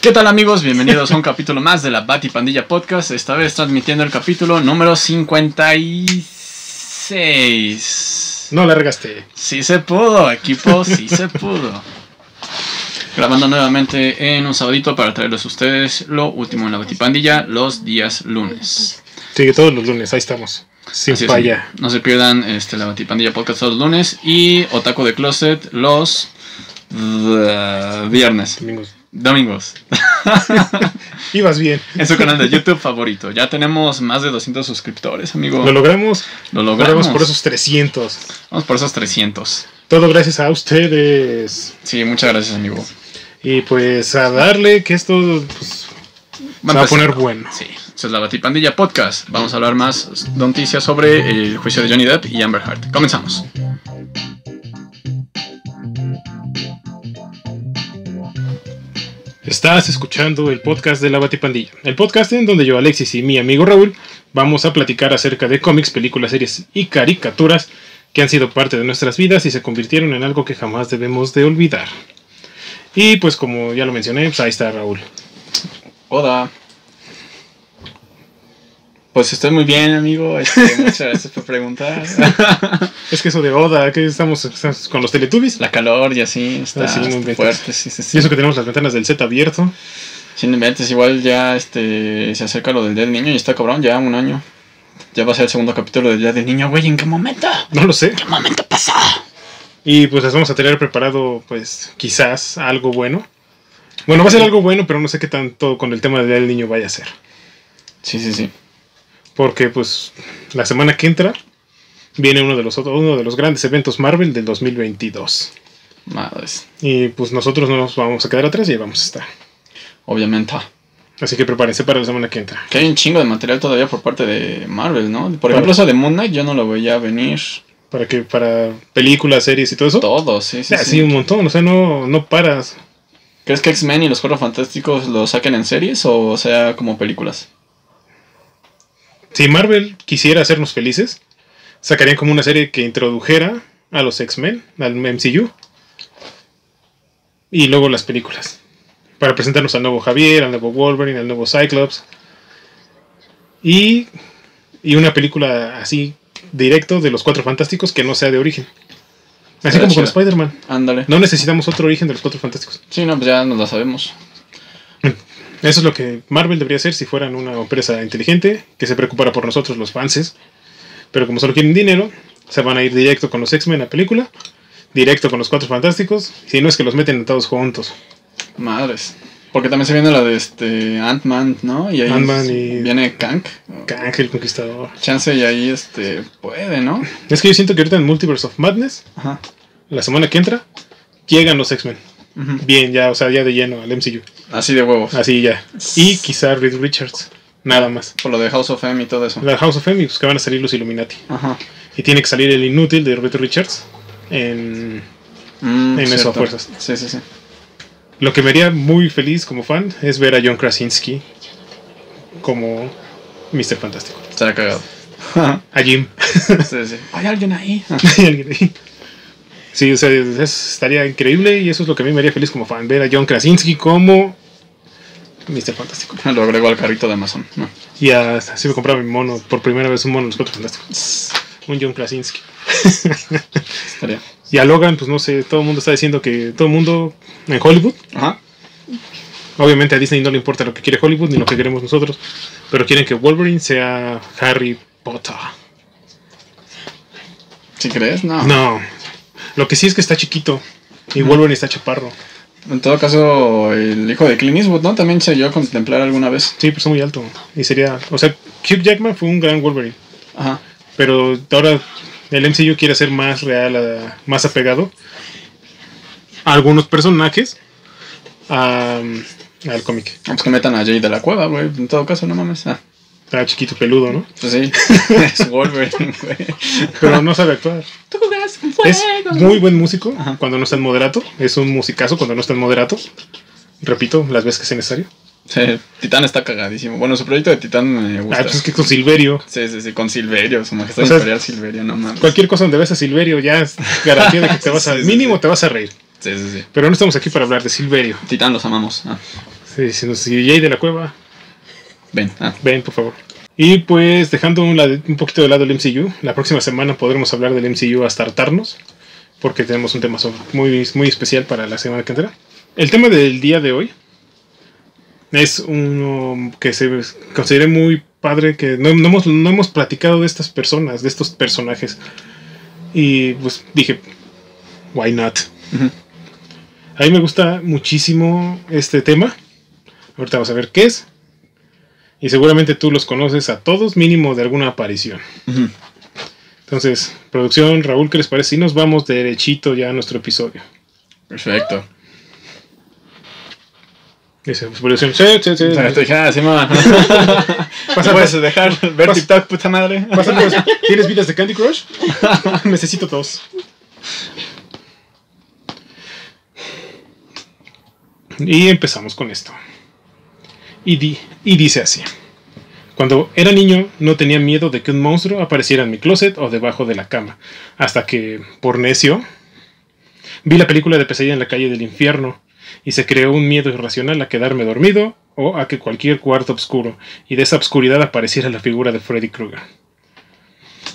¿Qué tal amigos? Bienvenidos a un capítulo más de la Bati Pandilla Podcast. Esta vez transmitiendo el capítulo número 56. No la regaste. Sí se pudo, equipo, sí se pudo. Grabando nuevamente en un sabadito para traerles a ustedes lo último en la Bati Pandilla los días lunes. Sí, todos los lunes, ahí estamos. Sin Así es, falla. No se pierdan este, la Batipandilla Podcast todos los lunes y Otaku de Closet los uh, viernes. Domingos. Domingos. Ibas bien. en su canal de YouTube favorito. Ya tenemos más de 200 suscriptores, amigo. Lo logramos. Lo Logramos logramos. por esos 300. Vamos por esos 300. Todo gracias a ustedes. Sí, muchas gracias, amigo. Y pues a darle que esto pues, se va a empezar. poner bueno. Sí, esa es la Batipandilla Podcast. Vamos a hablar más noticias sobre el juicio de Johnny Depp y Amber Heard. Comenzamos. Estás escuchando el podcast de la Batipandilla. El podcast en donde yo, Alexis y mi amigo Raúl vamos a platicar acerca de cómics, películas, series y caricaturas que han sido parte de nuestras vidas y se convirtieron en algo que jamás debemos de olvidar. Y pues como ya lo mencioné, pues ahí está Raúl. Hola. Pues estoy muy bien, amigo. Este, muchas gracias por preguntar. Es que eso de Oda, que estamos, estamos con los Teletubbies. La calor y así está, Ah, sí, no está inventes. fuerte. Sí, sí. Y eso que tenemos las ventanas del set abierto. Sin inventes, igual ya este, se acerca lo del Día del Niño y está cabrón, ya un año. Ya va a ser el segundo capítulo del Día del Niño, güey. ¿En qué momento? No lo sé. ¿Qué momento pasó? Y pues les vamos a tener preparado, pues, quizás algo bueno. Bueno, va a ser algo bueno, pero no sé qué tanto con el tema del Día del niño vaya a ser. Sí, sí, sí. Porque, pues, la semana que entra viene uno de los, otros- uno de los grandes eventos Marvel del 2022. Madres. Y pues nosotros no nos vamos a quedar atrás y vamos a estar. Obviamente. Así que prepárense para la semana que entra. Que hay un chingo de material todavía por parte de Marvel, ¿no? Por ejemplo, eso de Moon Knight yo no lo veía venir. Para que, para películas, series y todo eso. Todo, sí, sí. Ah, sí. sí, un montón. O sea, no, no paras. ¿Crees que X-Men y los Cuatro Fantásticos lo saquen en series o sea como películas? Si Marvel quisiera hacernos felices, sacarían como una serie que introdujera a los X-Men, al MCU, y luego las películas. Para presentarnos al nuevo Javier, al nuevo Wolverine, al nuevo Cyclops. Y, y una película así directo de los Cuatro Fantásticos que no sea de origen. Así como con. Spider-Man. Ándale. No necesitamos otro origen de los Cuatro Fantásticos. Sí, no, pues ya nos la sabemos. Eso es lo que Marvel debería hacer si fueran una empresa inteligente que se preocupara por nosotros los fans. Pero como solo quieren dinero, se van a ir directo con los X-Men a película, directo con los Cuatro Fantásticos, si no es que los meten todos juntos. Madres. Porque también se viene la de este Ant-Man, ¿no? Y ahí Ant-Man es- y- viene Kang. Kang el Conquistador. Chance y ahí este puede, ¿no? Es que yo siento que ahorita en Multiverse of Madness, Ajá. la semana que entra, llegan los X-Men. Bien, ya, o sea, ya de lleno al MCU. Así de huevos. Así ya. Y quizá Reed Richards. Nada más. Por lo de House of M y todo eso. La House of M, pues que van a salir los Illuminati. Ajá. Y tiene que salir el inútil de Reed Richards en Mm, En a fuerzas. Sí, sí, sí. Lo que me haría muy feliz como fan es ver a John Krasinski como Mr. Fantástico. Estaría cagado. A Jim. sí, sí. Hay alguien ahí. Hay alguien ahí. Sí, o sea, estaría increíble y eso es lo que a mí me haría feliz como fan, ver a John Krasinski como Mr. Fantástico. Lo agrego al carrito de Amazon. No. Y así me compraba mi mono, por primera vez un mono de los cuatro fantásticos. Un John Krasinski. Estaría. Y a Logan, pues no sé, todo el mundo está diciendo que todo el mundo en Hollywood Ajá. Obviamente a Disney no le importa lo que quiere Hollywood ni lo que queremos nosotros, pero quieren que Wolverine sea Harry Potter. ¿Sí crees? No. No, lo que sí es que está chiquito y Wolverine está chaparro. En todo caso, el hijo de Clint Eastwood, ¿no? También se llegó a contemplar alguna vez. Sí, pero está muy alto. Y sería, o sea, Hugh Jackman fue un gran Wolverine, Ajá. pero ahora el MCU quiere ser más real, a- más apegado a algunos personajes a- al cómic. Pues que metan a Jay de la cueva, güey. En todo caso, no mames. Ah, Está chiquito, peludo, ¿no? pues sí. es Wolverine, güey. Pero no sabe actuar. Tú jugas con Es muy buen músico Ajá. cuando no está en moderato. Es un musicazo cuando no está en moderato. Repito, las veces que sea necesario. Sí, Titán está cagadísimo. Bueno, su proyecto de Titán me gusta. Ah, pues es que con Silverio. Sí, sí, sí, con Silverio, su majestad O sea, imperial Silverio, no mames. Cualquier cosa donde ves a Silverio ya es garantía de que te vas a. Sí, sí, mínimo sí. te vas a reír. Sí, sí, sí. Pero no estamos aquí para hablar de Silverio. Titán los amamos. Ah. Sí, si nos sigue de la cueva, Ven. Ah, ven, por favor. Y pues dejando un, lado- un poquito de lado el MCU, la próxima semana podremos hablar del MCU hasta hartarnos, porque tenemos un tema muy, muy especial para la semana que entra. El tema del día de hoy es uno que se consideré muy padre, que no, no hemos, no hemos platicado de estas personas, de estos personajes. Y pues dije, why not? A mí me gusta muchísimo este tema. Ahorita vamos a ver qué es. Y seguramente tú los conoces a todos, mínimo de alguna aparición. Entonces, producción, Raúl, ¿qué les parece? Si nos vamos derechito ya a nuestro episodio. Perfecto. Dice, pues, producción, sí, sí, sí. Ah, sí, mamá. Pasa, ¿Puedes dejar ver. TikTok, puta madre? ¿Tienes vidas de Candy Crush? Necesito dos. Y empezamos con esto. Y, di- y dice así. Cuando era niño no tenía miedo de que un monstruo apareciera en mi closet o debajo de la cama. Hasta que, por necio, vi la película de Pesadilla en la calle del infierno y se creó un miedo irracional a quedarme dormido o a que cualquier cuarto oscuro y de esa obscuridad apareciera la figura de Freddy Krueger.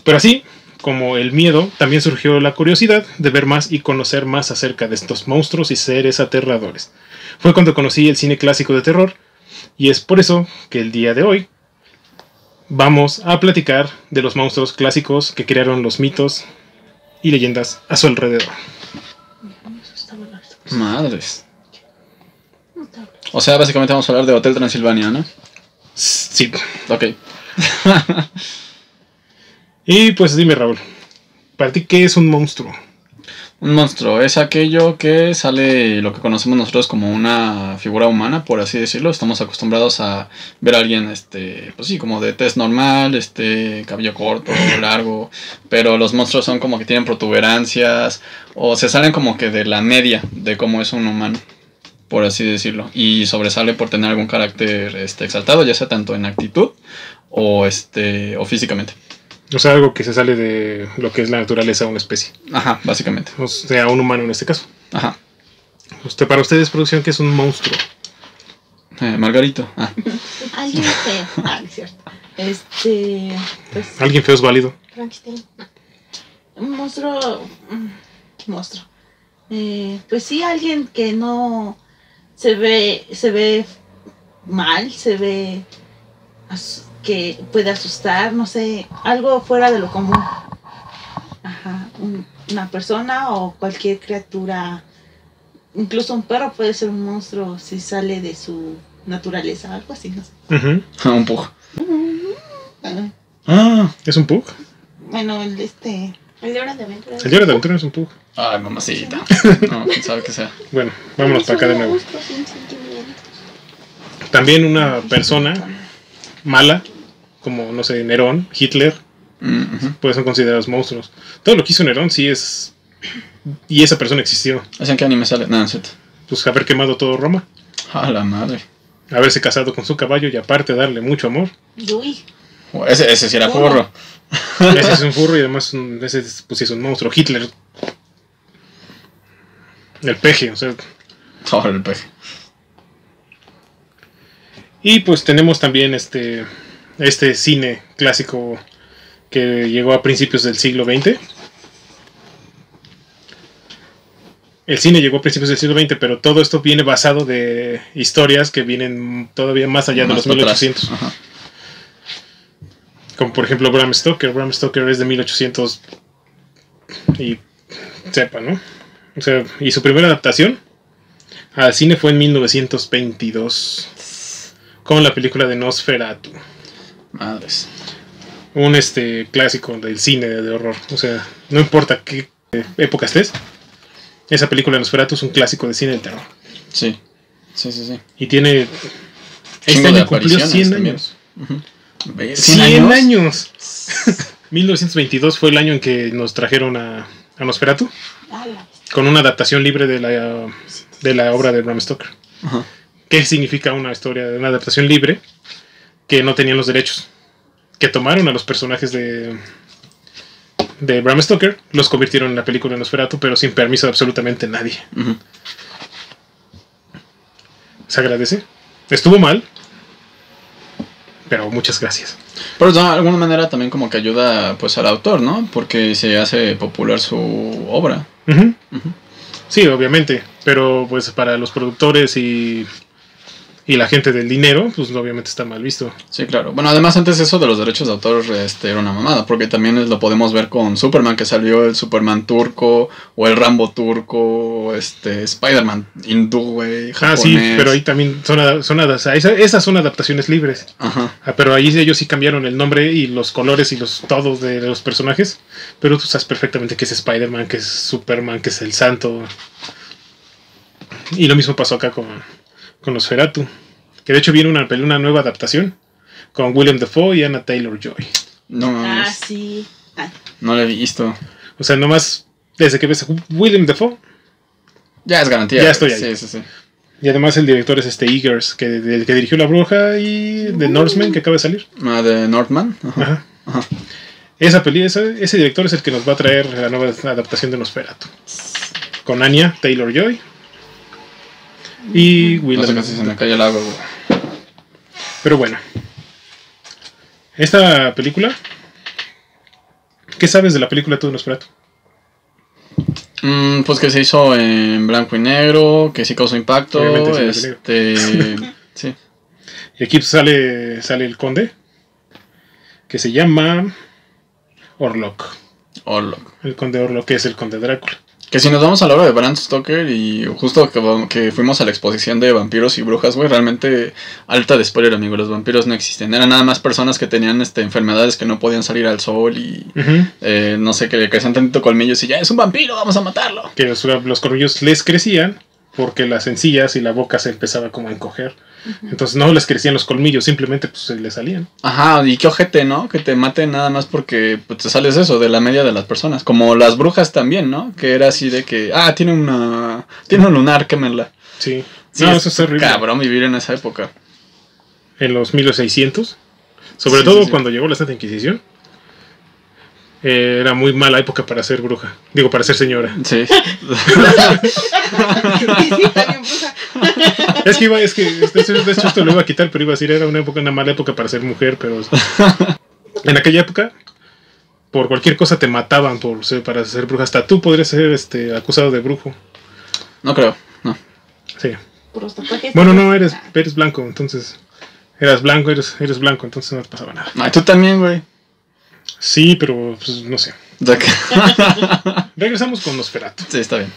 Pero así, como el miedo, también surgió la curiosidad de ver más y conocer más acerca de estos monstruos y seres aterradores. Fue cuando conocí el cine clásico de terror y es por eso que el día de hoy vamos a platicar de los monstruos clásicos que crearon los mitos y leyendas a su alrededor. Madres. O sea, básicamente vamos a hablar de Hotel Transilvania, ¿no? Sí. Ok. Y pues dime Raúl, ¿para ti qué es un monstruo? Un monstruo es aquello que sale lo que conocemos nosotros como una figura humana, por así decirlo. Estamos acostumbrados a ver a alguien, este, pues sí, como de tez normal, este, cabello corto, largo. Pero los monstruos son como que tienen protuberancias o se salen como que de la media de cómo es un humano, por así decirlo. Y sobresale por tener algún carácter este, exaltado, ya sea tanto en actitud o, este, o físicamente. O sea, algo que se sale de lo que es la naturaleza de una especie. Ajá, básicamente. O sea, un humano en este caso. Ajá. Usted, para ustedes, producción, ¿qué es un monstruo? Eh, Margarito. Ah. Alguien feo. Ah, es cierto. Este. Pues. ¿Alguien feo es válido? Frankenstein. Un monstruo. mm, Monstruo. Eh, pues sí, alguien que no se ve. Se ve mal, se ve. Que puede asustar, no sé. Algo fuera de lo común. Ajá. un- una persona o cualquier criatura. Incluso un perro puede ser un monstruo si sale de su naturaleza, algo así, no sé. Ujú. un pug. Ah, Ah. ¿Es un pug? Bueno, el este. El de Hora de Aventura. El diario de aventura no es un pug. Ay, mamacita. No, quién sabe qué sea. Bueno, vámonos para acá de nuevo. También una persona mala, como, no sé, Nerón, Hitler, ujú. pues son considerados monstruos. Todo lo que hizo Nerón sí es... Y esa persona existió. ¿Ese en qué anime sale? No, en cierto. Pues haber quemado todo Roma, A la madre. haberse casado con su caballo y aparte darle mucho amor. Uy, Oh, Ese, ese sí era ¿Cómo? furro. Ese es un furro y además un- ese es, pues, sí es un monstruo. Hitler. El peje, o sea. Ahora el peje. Y pues tenemos también este, este cine clásico que llegó a principios del siglo XX. El cine llegó a principios del siglo XX, pero todo esto viene basado de historias que vienen todavía más allá de los para atrás. 1800. Ajá. Como por ejemplo Bram Stoker. Bram Stoker es de 1800 y sepa, ¿no? O sea, y su primera adaptación al cine fue en 1922 con la película de Nosferatu, Madres. un este clásico del cine de horror. O sea, no importa qué época estés, esa película de Nosferatu es un clásico de cine del terror Sí. Sí, sí, sí. y tiene este de año cumplió apariciones 100 también. años. Ujú. Ve- 100 años. 1922 fue el año en que nos trajeron a, a Nosferatu con una adaptación libre de la, de la obra de Bram Stoker. ¿Qué significa una historia de una adaptación libre que no tenían los derechos? Que tomaron a los personajes de, de Bram Stoker, los convirtieron en la película de Nosferatu, pero sin permiso de absolutamente nadie. ¿Se agradece? Estuvo mal, pero muchas gracias. Pero de alguna manera también como que ayuda pues al autor, ¿no? Porque se hace popular su obra. Sí, obviamente, pero pues para los productores y, y la gente del dinero, pues obviamente está mal visto. Sí, claro. Bueno, además antes eso de los derechos de autor este, era una mamada, porque también lo podemos ver con Superman, que salió el Superman turco, o el Rambo turco, o este Spider-Man hindú, güey, Ah, sí, pero ahí también son, son o sea, esa- esas son adaptaciones libres. Ajá. Ah, pero ahí ellos sí cambiaron el nombre y los colores y los todos de los personajes. Pero tú sabes perfectamente que es Spider-Man, que es Superman, que es el Santo. Y lo mismo pasó acá con, con los Feratu. Que de hecho viene una, peli- una nueva adaptación con William Dafoe y Anna Taylor Joy. No, Ah, sí. Ah, no lo he visto. O sea, nomás desde que ves a William Dafoe. Ya es garantía. Ya estoy ahí. Sí, sí, sí. Y además el director es este Eagers, que, del que dirigió La Bruja y The Norseman, que acaba de salir. Ah, de Northman. Ajá. Ajá. Ajá. Esa peli, ese, ese director es el que nos va a traer la nueva adaptación de Nosferatu. Con Anya Taylor Joy y No Willem. sé casi se me cae el agua, güey. Pero bueno, esta película. ¿Qué sabes de la película tú de Nosferatu? Mm, pues que se hizo en blanco y negro, que sí causó impacto. Este. sí. Y aquí sale, sale el conde, que se llama Orlok. Orlok. El conde Orlok, que es el conde Drácula. Que si nos vamos a la hora de Bram Stoker y justo que, que fuimos a la exposición de vampiros y brujas, güey, realmente alta de spoiler, amigo, los vampiros no existen. Eran nada más personas que tenían este, enfermedades que no podían salir al sol y eh, no sé, que le crecían tantito colmillos y ya es un vampiro, vamos a matarlo. Que los, los corrillos les crecían porque las encías y la boca se empezaba como a encoger. Entonces no les crecían los colmillos, simplemente pues se les salían. Ajá, y qué ojete, ¿no? Que te maten nada más porque pues, te sales eso, de la media de las personas. Como las brujas también, ¿no? Que era así de que, ah, tiene una. Tiene un lunar, quémenla. Sí. Sí, no, eso es horrible. Cabrón vivir en esa época. En los 1600, sobre Sí, todo sí, sí. cuando llegó la Santa Inquisición, eh, era muy mala época para ser bruja. Digo, para ser señora. Sí. sí, bien bruja. Es que iba, es que de hecho, de hecho esto lo iba a quitar, pero iba a decir era una época, una mala época para ser mujer, pero en aquella época por cualquier cosa te mataban por ser, para ser bruja. Hasta tú podrías ser este acusado de brujo. No creo, no. Sí. Bueno, no, eres, eres blanco, entonces. Eras blanco, eres, eres blanco, entonces no te pasaba nada. Ay, tú también, güey. Sí, pero pues no sé. Regresamos con Nosferatu. sí, está bien.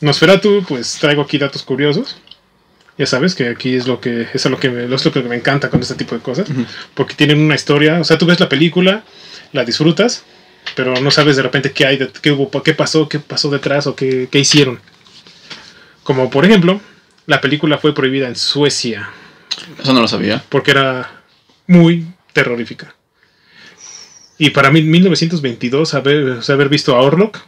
Nosferatu, pues traigo aquí datos curiosos. Ya sabes que aquí es lo que es lo que me, es lo que me encanta con este tipo de cosas, porque tienen una historia, o sea, tú ves la película, la disfrutas, pero no sabes de repente qué hay, de- qué hubo, qué pasó, qué pasó detrás o qué, qué hicieron. Como por ejemplo, la película fue prohibida en Suecia Eso no lo sabía. porque era muy terrorífica. Y para mí, 1922, haber, o sea, haber visto a Orlok,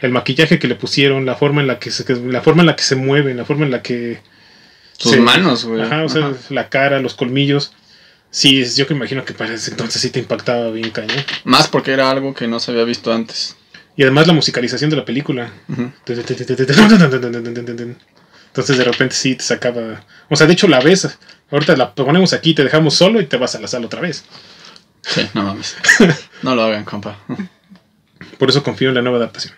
el maquillaje que le pusieron, la forma en la que se, la forma en la que se mueve, la forma en la que Tus Sí. manos, güey. Ajá, o sea, Ajá. la cara, los colmillos. Sí, yo que imagino que para ese entonces sí te impactaba bien cañón. Más porque era algo que no se había visto antes. Y además la musicalización de la película. Entonces de repente sí te sacaba. O sea, de hecho la ves. Ahorita la ponemos aquí, te dejamos solo y te vas a la sala otra vez. Sí, no mames. No lo hagan, compa. Por eso confío en la nueva adaptación.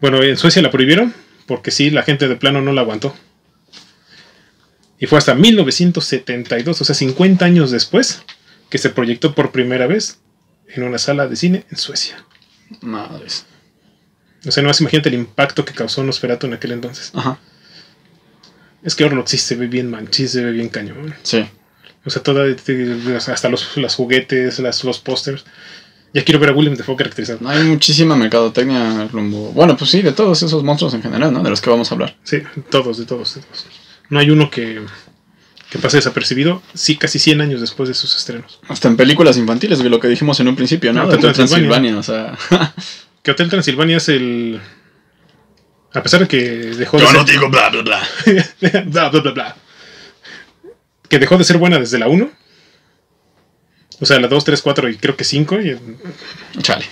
Bueno, en Suecia la prohibieron porque sí, la gente de plano no la aguantó. Y fue hasta 1972, o sea, 50 años después, que se proyectó por primera vez en una sala de cine en Suecia. Madres. O sea, no más imagínate el impacto que causó Nosferatu en aquel entonces. Ajá. Es que Orlok sí se ve bien man, sí se ve bien cañón. Sí. O sea, toda, hasta los, los juguetes, las, los pósters. Ya quiero ver a William Defoe caracterizado. No hay muchísima mercadotecnia rumbo. Bueno, pues sí, de todos esos monstruos en general, ¿no? De los que vamos a hablar. Sí, todos, de todos, de todos. No hay uno que, que pase desapercibido, sí, casi 100 años después de sus estrenos. Hasta en películas infantiles, lo que dijimos en un principio, ¿no? Ah, Hotel Transilvania. Transilvania, o sea. Que Hotel Transilvania es el... A pesar de que dejó de Yo ser... no digo bla, bla, bla. bla, bla, bla, bla. Que dejó de ser buena desde la 1. O sea, la 2, 3, 4 y creo que 5. Y Chale.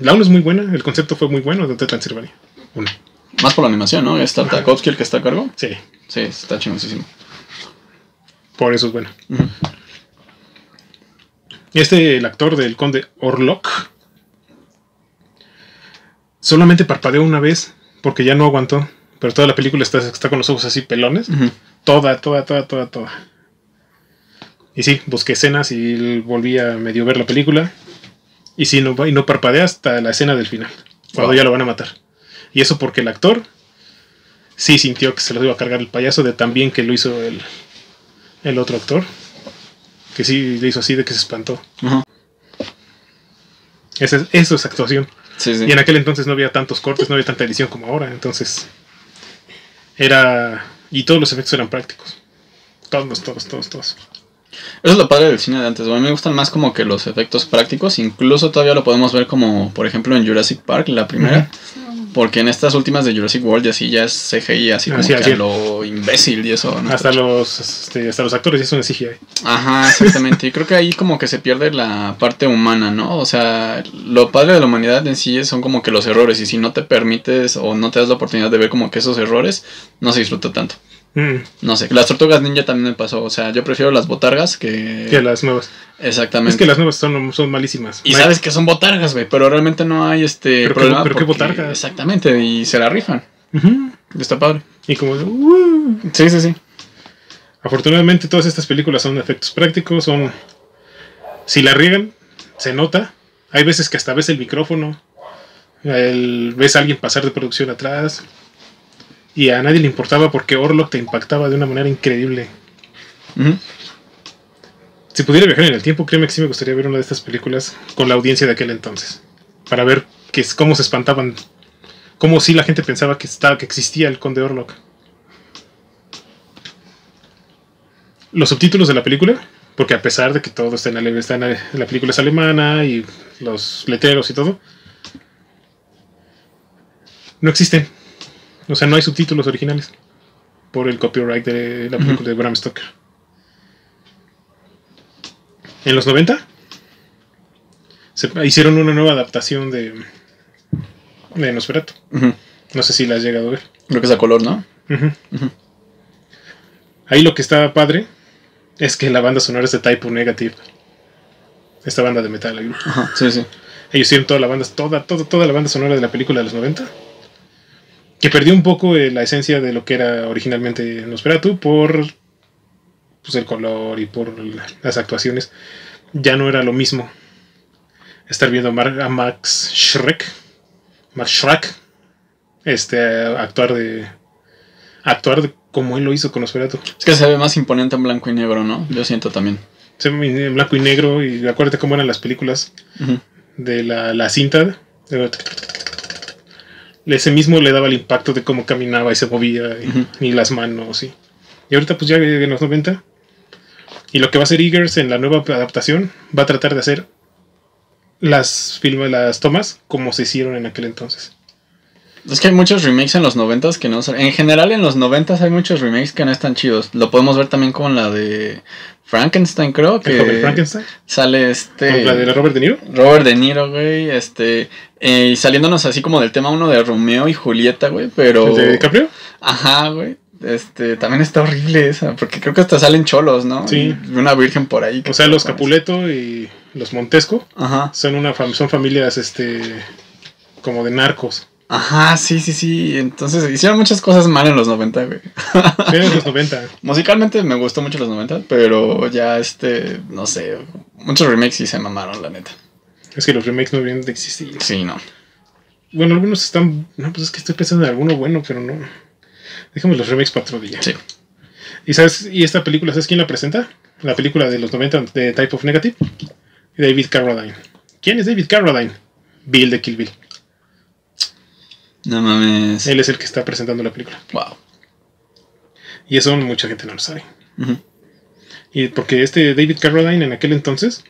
la 1 es muy buena, el concepto fue muy bueno de Hotel Transilvania. Uno. Más por la animación, ¿no? Es Tartakovsky el que está a cargo. Sí. Sí, está chingosísimo. Por eso es buena. Ujú. Este, el actor del conde Orlok, solamente parpadeó una vez porque ya no aguantó. Pero toda la película está, está con los ojos así pelones. Toda, toda, toda, toda, toda. Y sí, busqué escenas y volví a medio ver la película. Y sí, no, y no parpadea hasta la escena del final, cuando Wow. ya lo van a matar. Y eso porque el actor sí sintió que se lo iba a cargar el payaso de tan bien que lo hizo el, el otro actor. Que sí le hizo así de que se espantó. Esa es- eso es actuación. Sí, sí. Y en aquel entonces no había tantos cortes, no había tanta edición como ahora. Entonces, era. Y todos los efectos eran prácticos. Todos, todos, todos, todos. Eso es lo padre del cine de antes. A mí me gustan más como que los efectos prácticos. Incluso todavía lo podemos ver como, por ejemplo, en Jurassic Park, la primera. Porque en estas últimas de Jurassic World y así ya es CGI, así como Así, que así. a lo imbécil y eso. ¿no? Hasta los, este, hasta los actores ya son de CGI. Ajá, exactamente. Y creo que ahí como que se pierde la parte humana, ¿no? O sea, lo padre de la humanidad en sí son como que los errores. Y si no te permites o no te das la oportunidad de ver como que esos errores, no se disfruta tanto. Mm, No sé, las tortugas ninja también me pasó. O sea, yo prefiero las botargas que... que las nuevas. Exactamente. Es que las nuevas son, son malísimas. Y sabes que son botargas, güey, pero realmente no hay este Pero qué- problema. pero qué botargas. Exactamente, y se la rifan. Ujú. Está padre. Y como. "Uh". Sí, sí, sí. Afortunadamente, todas estas películas son efectos prácticos. Son. Si la riegan, se nota. Hay veces que hasta ves el micrófono. el- ves a alguien pasar de producción atrás. Y a nadie le importaba porque Orlok te impactaba de una manera increíble. Si pudiera viajar en el tiempo, créeme que sí me gustaría ver una de estas películas con la audiencia de aquel entonces. Para ver que, cómo se espantaban. Cómo sí la gente pensaba que, estaba, que existía el Conde Orlok. Los subtítulos de la película, porque a pesar de que todo está en, ale- está en ale- la película es alemana y los letreros y todo, no existen. O sea, no hay subtítulos originales por el copyright de la película de Bram Stoker. En los 90 se hicieron una nueva adaptación de, de Nosferatu. No sé si la has llegado a ver. Creo que es a color, ¿no? Ahí lo que está padre es que la banda sonora es de Type Negative. Esta banda de metal. sí, sí. Ellos hicieron toda la banda, toda, toda, toda la banda sonora de la película de los 90. Que perdió un poco eh, la esencia de lo que era originalmente Nosferatu por pues, el color y por la- las actuaciones. Ya no era lo mismo estar viendo a, Max Schreck, Max Schreck, este, actuar de actuar de como él lo hizo con Nosferatu. Es que se ve más imponente en blanco y negro, ¿no? Yo siento también. Se ve en blanco y negro y acuérdate cómo eran las películas de la, la cinta. de- Ese mismo le daba el impacto de cómo caminaba y se movía y, las manos. Y, y ahorita pues ya en los 90. Y lo que va a hacer Eagers en la nueva adaptación va a tratar de hacer las, film- las tomas como se hicieron en aquel entonces. Es que hay muchos remakes en los noventas que no son... En general en los noventas hay muchos remakes que no están chidos. Lo podemos ver también con la de Frankenstein, creo. El Que Frankenstein, sale este... con la de Robert De Niro. Robert De Niro, güey, este... eh, y saliéndonos así como del tema uno de Romeo y Julieta, güey, pero... el de DiCaprio. Ajá, güey. Este, también está horrible esa, porque creo que hasta salen cholos, ¿no? Sí. Y una virgen por ahí. O sea, se los Capuleto y los Montesco Ajá. son, una fam- son familias este como de narcos. Ajá, sí, sí, sí. Entonces hicieron muchas cosas mal en los 90, güey. Sí, en los 90. Musicalmente me gustó mucho los 90, pero ya este, no sé, muchos remakes sí se mamaron, la neta. Es que los remakes no vienen de existir. Sí, no. Bueno, algunos están. No, pues es que estoy pensando en alguno bueno, pero no. Déjame los remakes para otro día. Sí. ¿Y sabes? ¿Y esta película, sabes quién la presenta? La película de los 90 de Type of Negative. David Carradine. ¿Quién es David Carradine? Bill de Kill Bill. No mames. Él es el que está presentando la película. Wow. Y eso mucha gente no lo sabe. Y porque este David Carradine en aquel entonces,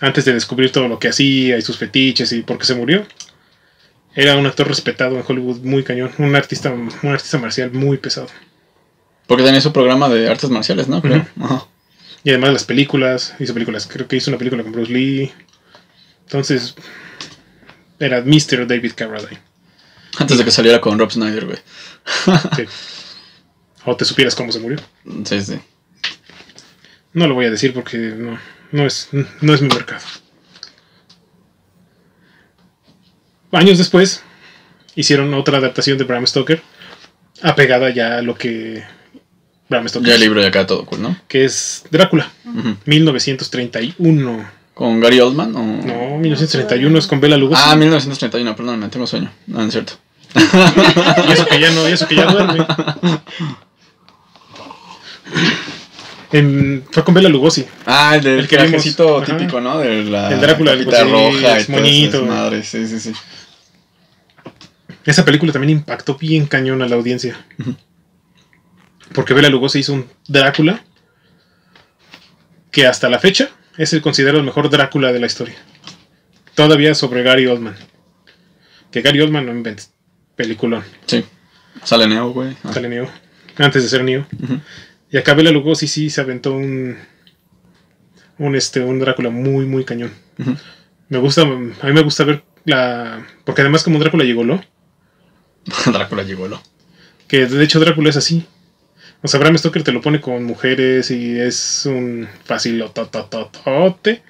antes de descubrir todo lo que hacía y sus fetiches y por qué se murió, era un actor respetado en Hollywood muy cañón, un artista, un artista marcial muy pesado. Porque tenía su programa de artes marciales, ¿no? Creo. Ajá. Y además las películas, hizo películas, creo que hizo una película con Bruce Lee. Entonces, era Mr. David Carradine. Antes de que saliera con Rob Snyder, güey. Sí. o te supieras cómo se murió. Sí, sí. No lo voy a decir porque no, no, es, no es mi mercado. Años después, hicieron otra adaptación de Bram Stoker, apegada ya a lo que Bram Stoker Ya el libro y acá todo cool, ¿no? que es Drácula, Ujú. 1931. ¿Con Gary Oldman? O... No, 1931 es con Bela Lugosi. Ah, 1931, perdóname, tengo sueño. No, no es cierto. Y eso que ya no, y eso que ya duerme. En- fue con Bela Lugosi. Ah, el del El que vimos, trajecito ajá. típico, ¿no? De la El Drácula, sí, roja es esas madres. Sí, sí, sí. Esa película también impactó bien cañón a la audiencia. Porque Bela Lugosi hizo un Drácula que hasta la fecha es el considerado el mejor Drácula de la historia. Todavía sobre Gary Oldman. Que Gary Oldman no inventa. Peliculón. Sí. Sale Neo, güey. Ah. Sale Neo. Antes de ser Neo. Y acá Bela Lugosi sí se aventó un. Un, este, un Drácula muy, muy cañón. Me gusta. A mí me gusta ver la. Porque además, como Drácula llegó, ¿no? Drácula llegó, ¿lo? Que de hecho Drácula es así. O sea, Bram Stoker te lo pone con mujeres y es un fácil totototote.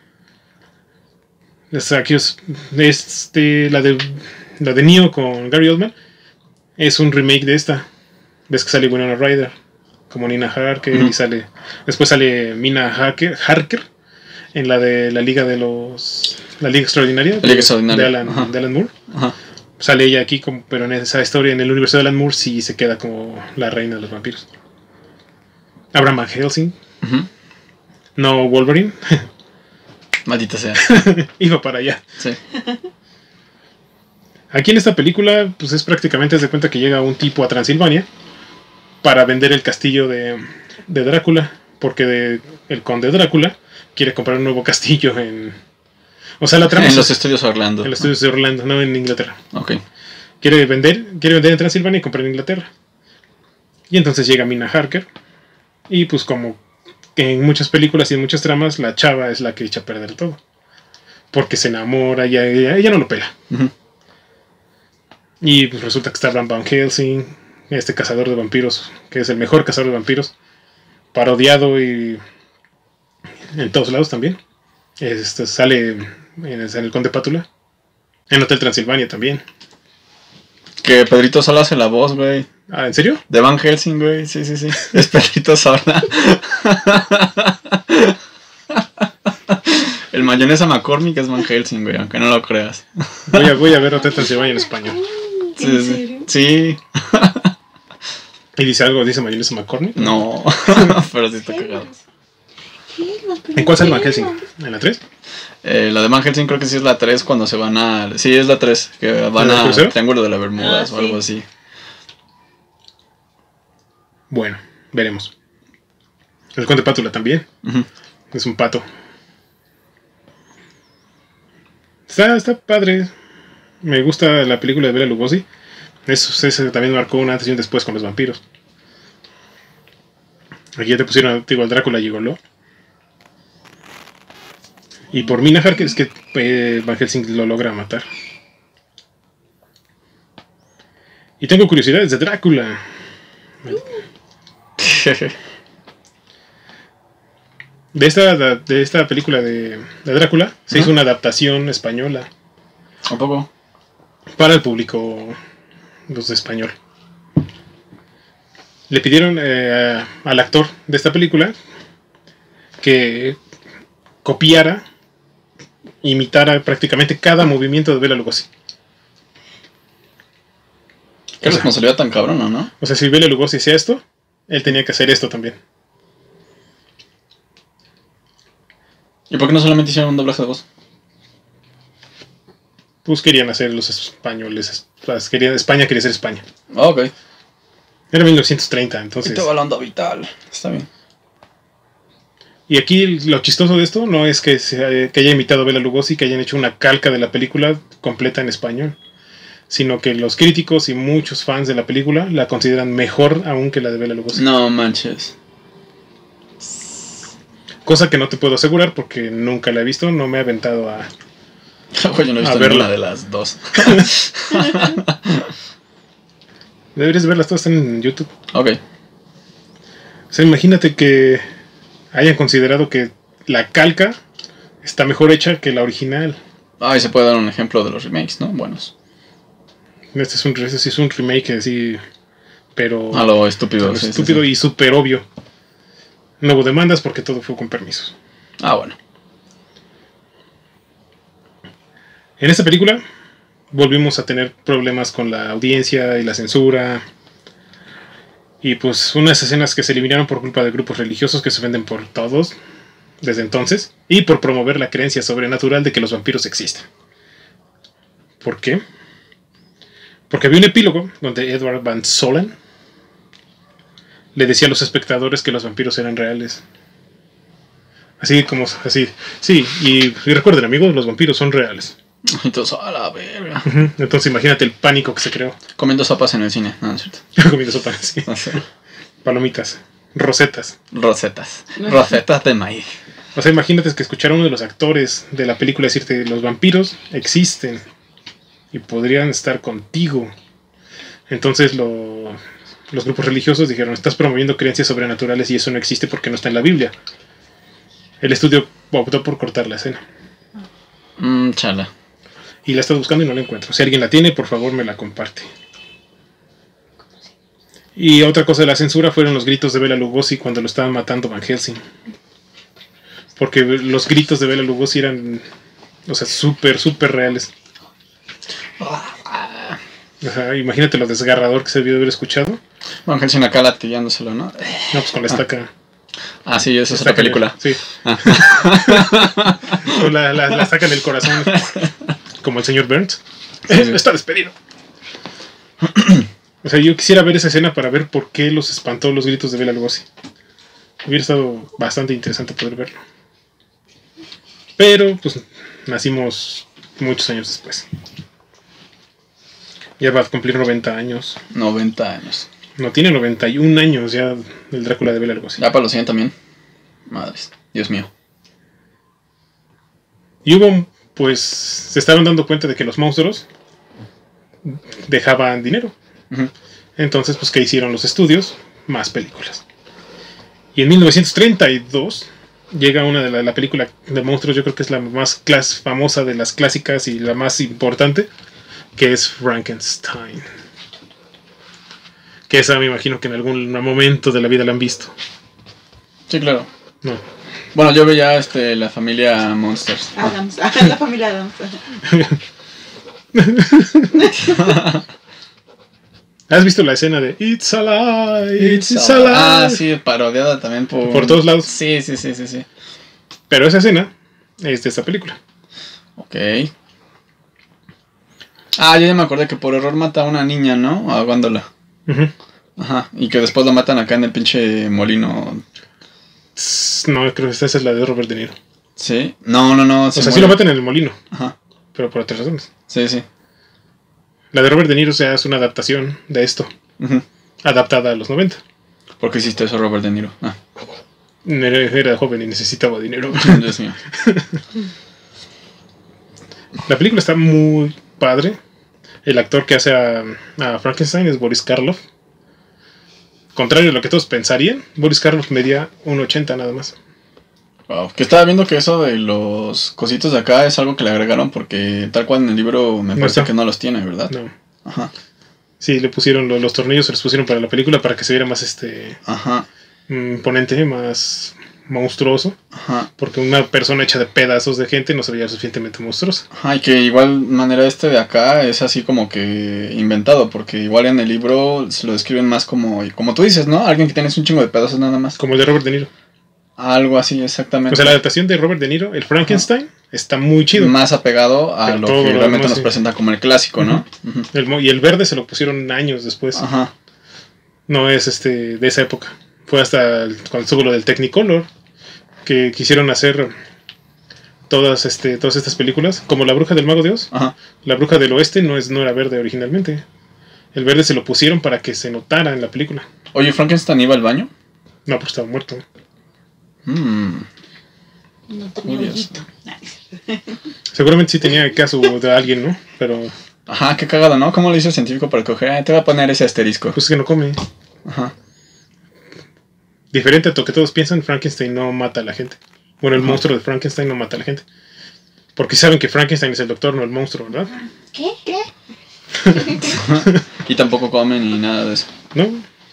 O sea, aquí es, este, la de la de Neo con Gary Oldman es un remake de esta. Ves que sale Winona Ryder como Nina Harker y sale después sale Mina Harker, Harker en la de la Liga de los la Liga Extraordinaria, Liga Extraordinaria, de Alan, de Alan Moore Ajá. sale ella aquí, como- pero en esa historia, en el universo de Alan Moore, sí se queda como la reina de los vampiros. Abraham Van Helsing, no Wolverine, Maldita sea. iba para allá. Sí. Aquí en esta película, pues es prácticamente, se cuenta que llega un tipo a Transilvania para vender el castillo de, de Drácula, porque de- el conde Drácula quiere comprar un nuevo castillo en... O sea, la trama En los estudios Orlando. en los estudios de Orlando, no en Inglaterra. Ok. quiere vender, quiere vender en Transilvania y comprar en Inglaterra. Y entonces llega Mina Harker. Y pues como en muchas películas y en muchas tramas, la chava es la que echa a perder todo. Porque se enamora, ella, ella, ella no lo pela. Y pues resulta que está Bram Van Helsing, este cazador de vampiros, que es el mejor cazador de vampiros, parodiado y en todos lados también. Este, sale en el, en el Conde Pátula, en Hotel Transilvania también. Que Pedrito Sola hace la voz, güey. Ah, ¿En serio? De Van Helsing, güey. Sí, sí, sí. Es Pedrito Sola. El mayonesa McCormick es Van Helsing, güey, aunque no lo creas. Voy a, voy a ver Hotel Transilvania en español. Sí, ¿En sí. serio? Sí. Y dice algo, dice mayonesa McCormick. No. Pero sí está cagado. ¿En cuál sale Van Helsing? ¿En la 3? Eh, la de Van Helsing creo que sí es la 3 cuando se van a... Sí, es la 3, que van ¿La del a crucero? Triángulo de la Bermudas Ah, o algo sí. así. Bueno, veremos. El Conde Pátula también. Es un pato. Está, está padre. Me gusta la película de Bela Lugosi. Eso, ese también marcó un antes y un después con los vampiros. Aquí ya te pusieron, digo, al Drácula Gigoló. Y por Mina Harker es que eh, Van Helsing lo logra matar. Y tengo curiosidades de Drácula. De esta, de esta película de, de Drácula se hizo una adaptación española ¿Un poco? para el público pues, español. Le pidieron eh, a- al actor de esta película que copiara, imitara prácticamente cada movimiento de Bela Lugosi. Qué responsabilidad tan cabrona, ¿no? O sea, si Bela Lugosi hacía esto, él tenía que hacer esto también. ¿Y por qué no solamente hicieron un doblaje de voz? Pues querían hacer los españoles. querían- España quería ser España. Ah, ok. Era 1930, Y entonces. te va la onda vital. Está bien. Y aquí lo chistoso de esto no es que, se- que haya imitado a Bela Lugosi, que hayan hecho una calca de la película completa en español, sino que los críticos y muchos fans de la película la consideran mejor aún que la de Bela Lugosi. No manches. Cosa que no te puedo asegurar porque nunca la he visto, no me he aventado a... Yo no he A visto verla. ninguna de las dos. Deberías verlas todas en YouTube. Ok. O sea, imagínate que hayan considerado que la calca está mejor hecha que la original. Ay, se puede dar un ejemplo de los remakes, ¿no? Buenos. Este es un, este sí es un remake así, pero A lo estúpido. sí, estúpido sí. y súper obvio. No hubo demandas porque todo fue con permisos. Ah, bueno. En esta película volvimos a tener problemas con la audiencia y la censura. Y pues unas escenas que se eliminaron por culpa de grupos religiosos que se venden por todos desde entonces. Y por promover la creencia sobrenatural de que los vampiros existen. ¿Por qué? Porque había un epílogo donde Edward Van Solen le decía a los espectadores que los vampiros eran reales. Así como así. Sí, y, y recuerden amigos, los vampiros son reales. Entonces, a la verga. Entonces imagínate el pánico que se creó. Comiendo sopas en el cine. No, no es cierto. Comiendo sopa, sí. No sé. Palomitas, rosetas. Rosetas. Rosetas de maíz. O sea, imagínate que escuchar a uno de los actores de la película decirte los vampiros existen y podrían estar contigo. Entonces lo- los grupos religiosos dijeron, estás promoviendo creencias sobrenaturales y eso no existe porque no está en la Biblia. El estudio optó por cortar la escena. Mmm, chala. Y la estado buscando y no la encuentro. Si alguien la tiene, por favor me la comparte. Y otra cosa de la censura fueron los gritos de Bela Lugosi cuando lo estaban matando Van Helsing. Porque los gritos de Bela Lugosi eran, o sea, súper, súper reales. Ajá, imagínate lo desgarrador que se debió de haber escuchado. Van Helsing acá latillándoselo, ¿no? No, pues con la estaca. Ah, sí, esa es otra película. sí. Ah. La, la, la estaca en el corazón. Como el señor Burns. Sí. Está despedido. O sea, yo quisiera ver esa escena para ver por qué los espantó los gritos de Bela Lugosi. Hubiera estado bastante interesante poder verlo. Pero, pues, nacimos muchos años después. Ya va a cumplir 90 años. 90 años. No, tiene 91 años ya el Drácula de Bela Lugosi. Ya para los 100 también. Madres. Dios mío. Y hubo, pues, se estaban dando cuenta de que los monstruos dejaban dinero. Entonces, pues, ¿qué hicieron los estudios? Más películas. Y en 1932 llega una de la, la película de monstruos, yo creo que es la más clas- famosa de las clásicas y la más importante, que es Frankenstein. Que esa me imagino que en algún momento de la vida la han visto. Sí, claro. No. Bueno, yo veía este, la familia Monsters. Adams, la familia Adams. ¿Has visto la escena de It's Alive? It's, It's Alive? Ah, sí, parodiada también por... Por todos lados. Sí, sí, sí, sí, sí. Pero esa escena es de esta película. Ok. Ah, yo ya me acordé que por error mata a una niña, ¿no? Ahogándola. Ujú. Ajá. Y que después la matan acá en el pinche molino. No, creo que esta es la de Robert De Niro. ¿Sí? No, no, no. o sea, sí lo matan en el molino, Ajá. pero por otras razones. Sí, sí. La de Robert De Niro o sea, es una adaptación de esto, Ujú. adaptada a los 90. ¿Por qué hiciste eso, Robert De Niro? Ah, Era, era joven y necesitaba dinero. Dios mío. La película está muy padre. El actor que hace a, a Frankenstein es Boris Karloff. Contrario a lo que todos pensarían, Boris Karloff medía 1,80 nada más. Wow. Que estaba viendo que eso de los cositos de acá es algo que le agregaron porque tal cual en el libro me parece que no los tiene, ¿verdad? No. Ajá. Sí, le pusieron lo- los tornillos, se los pusieron para la película para que se viera más este Ajá. mm, imponente, más monstruoso. Ajá. Porque una persona hecha de pedazos de gente no se veía suficientemente monstruosa. Ajá, y que igual manera este de acá es así como que inventado, porque igual en el libro se lo describen más como, como tú dices, ¿no? Alguien que tienes un chingo de pedazos nada más. Como el de Robert De Niro. Algo así, exactamente. O sea, la adaptación de Robert De Niro, el Frankenstein, está muy chido. Más apegado a Pero lo que realmente demás, nos sí. presenta como el clásico, ¿no? El mo- y el verde se lo pusieron años después. Ajá. No es este de esa época. Fue hasta el- cuando estuvo lo del Technicolor que quisieron hacer todas este todas estas películas, como La Bruja del Mago de Oz. Ajá. La Bruja del Oeste no es no era verde originalmente. El verde se lo pusieron para que se notara en la película. Oye, ¿Frankenstein iba al baño? No, pues estaba muerto. Mm. No tenía. Seguramente sí tenía el caso de alguien, ¿no? Pero Ajá, qué cagado, ¿no? ¿Cómo le hizo el científico para coger? Ah, te voy a poner ese asterisco. pues es que no come. Ajá. Diferente a lo que todos piensan, Frankenstein no mata a la gente. Bueno, el monstruo de Frankenstein no mata a la gente. Porque saben que Frankenstein es el doctor, no el monstruo, ¿verdad? ¿Qué? ¿Qué? Y tampoco come ni nada de eso. ¿No?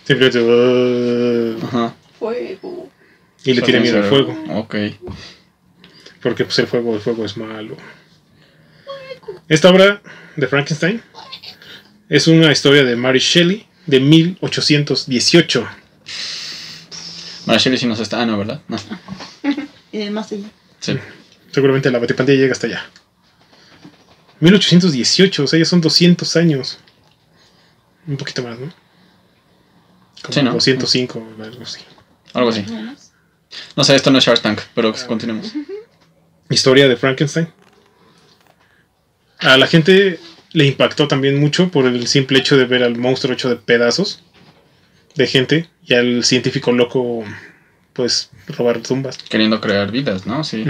Simplemente... "Uh", Ajá. Fuego. y le tiene miedo al fuego. Ok. Porque pues el fuego, el fuego es malo. Esta obra de Frankenstein es una historia de Mary Shelley de 1818. Mara Shelley sí nos está. Ah, no, ¿verdad? No. Y del más allá. Sí. Seguramente la batipantilla llega hasta allá. 1818, o sea, ya son 200 años. Un poquito más, ¿no? Como Sí, ¿no? 205, algo así. Algo así. No sé, esto no es Shark Tank, pero continuemos. Historia de Frankenstein. A la gente le impactó también mucho por el simple hecho de ver al monstruo hecho de pedazos de gente y al científico loco, pues, robar tumbas. Queriendo crear vidas, ¿no? Sí.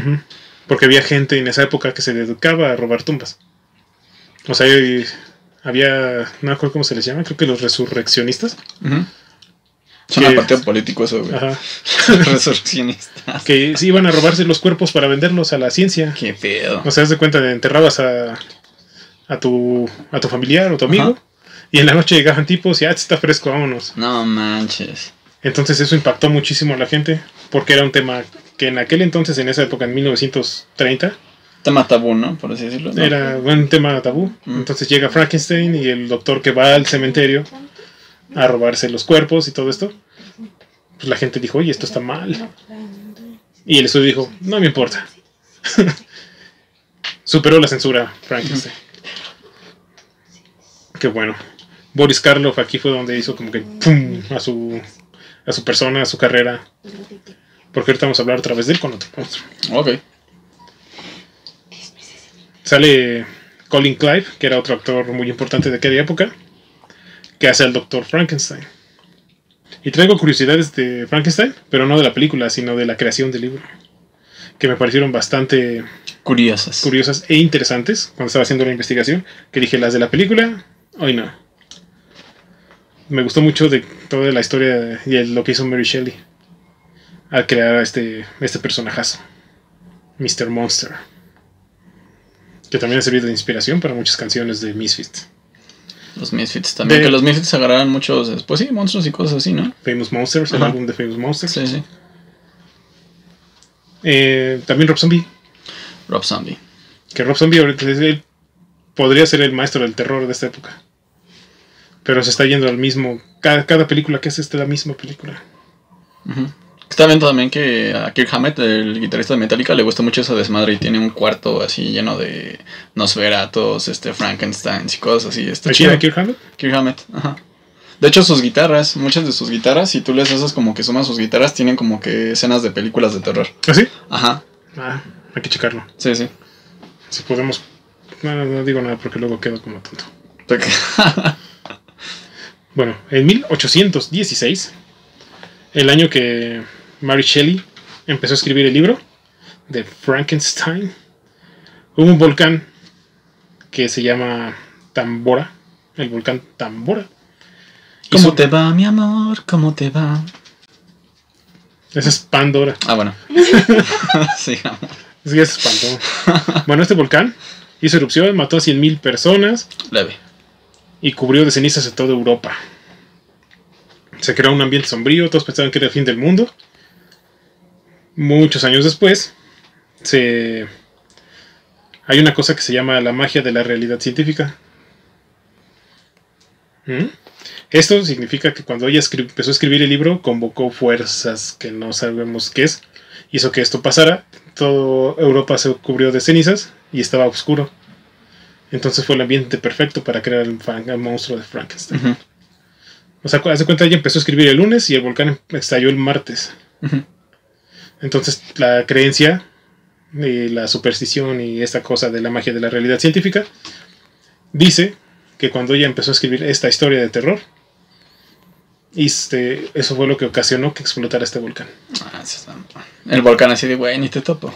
Porque había gente en esa época que se dedicaba a robar tumbas. O sea, había, no me acuerdo cómo se les llama, creo que los resurreccionistas. Ujú. Suena Que- partido político eso, güey. Ajá. Resurreccionistas. Que sí iban a robarse los cuerpos para venderlos a la ciencia. Qué pedo. O sea, de cuenta, enterrabas a, a, tu, a tu familiar o tu amigo. Ajá. Y en la noche llegaban tipos y, ah, este está fresco, vámonos. No manches. Entonces eso impactó muchísimo a la gente. Porque era un tema que en aquel entonces, en esa época, en 1930, Tema tabú, ¿no? Por así decirlo. ¿no? era un tema tabú. Mm. Entonces llega Frankenstein y el doctor que va al cementerio a robarse los cuerpos y todo esto. Pues la gente dijo, oye, esto está mal. Y el estudio dijo, no me importa. Superó la censura Frankenstein. Qué bueno. Boris Karloff aquí fue donde hizo como que pum a su a su persona, a su carrera. Porque ahorita vamos a hablar otra vez de él con otro monstruo. Ok. Sale Colin Clive, que era otro actor muy importante de aquella época, que hace al Dr. Frankenstein. Y traigo curiosidades de Frankenstein, pero no de la película, sino de la creación del libro, que me parecieron bastante Curiosas. curiosas e interesantes cuando estaba haciendo la investigación, que dije las de la película, hoy no. Me gustó mucho de toda la historia y lo que hizo Mary Shelley al crear a este, este personajazo, Mr. Monster, que también ha servido de inspiración para muchas canciones de Misfits. Los Misfits también. De- Que los Misfits agarraron muchos, pues sí, monstruos y cosas así, ¿no? Famous Monsters, el álbum de Famous Monsters. Sí, sí. Eh, también Rob Zombie, Rob Zombie. que Rob Zombie ahorita podría ser el maestro del terror de esta época. Pero se está yendo al mismo. Cada, cada película que hace es la misma película. Está viendo también que a Kirk Hammett, el guitarrista de Metallica, le gusta mucho ese desmadre y tiene un cuarto así lleno de Nosferatos, este, Frankenstein y cosas así. Está ¿Aquí chido. Kirk Hammett? Kirk Hammett, ajá. De hecho, sus guitarras, muchas de sus guitarras, si tú les haces como que sumas sus guitarras, tienen como que escenas de películas de terror. ¿Ah, sí? Ajá, Ah, hay que checarlo. sí, sí. Si podemos. No, no, no digo nada porque luego quedo como tonto. Bueno, en 1816, el año que Mary Shelley empezó a escribir el libro de Frankenstein, hubo un volcán que se llama Tambora, el volcán Tambora. ¿Cómo Hizo- te va, mi amor? ¿Cómo te va? Ese es Pandora. Ah, bueno. Sigamos. Es que se espantó. bueno, este volcán hizo erupción, mató a 100.000 personas Leve. Y cubrió de cenizas a toda Europa. Se creó un ambiente sombrío, todos pensaban que era el fin del mundo. Muchos años después, se... hay una cosa que se llama la magia de la realidad científica. ¿Mm? Esto significa que cuando ella empezó a escribir el libro, convocó fuerzas que no sabemos qué es, hizo que esto pasara. Todo Europa se cubrió de cenizas y estaba oscuro. Entonces fue el ambiente perfecto para crear el, monstruo de Frankenstein. O sea, haz de cuenta, ella empezó a escribir el lunes y el volcán estalló el martes. Entonces, la creencia y la superstición y esta cosa de la magia de la realidad científica dice que cuando ella empezó a escribir esta historia de terror, este, eso fue lo que ocasionó que explotara este volcán. Ah, El volcán así de, güey, ni te topo.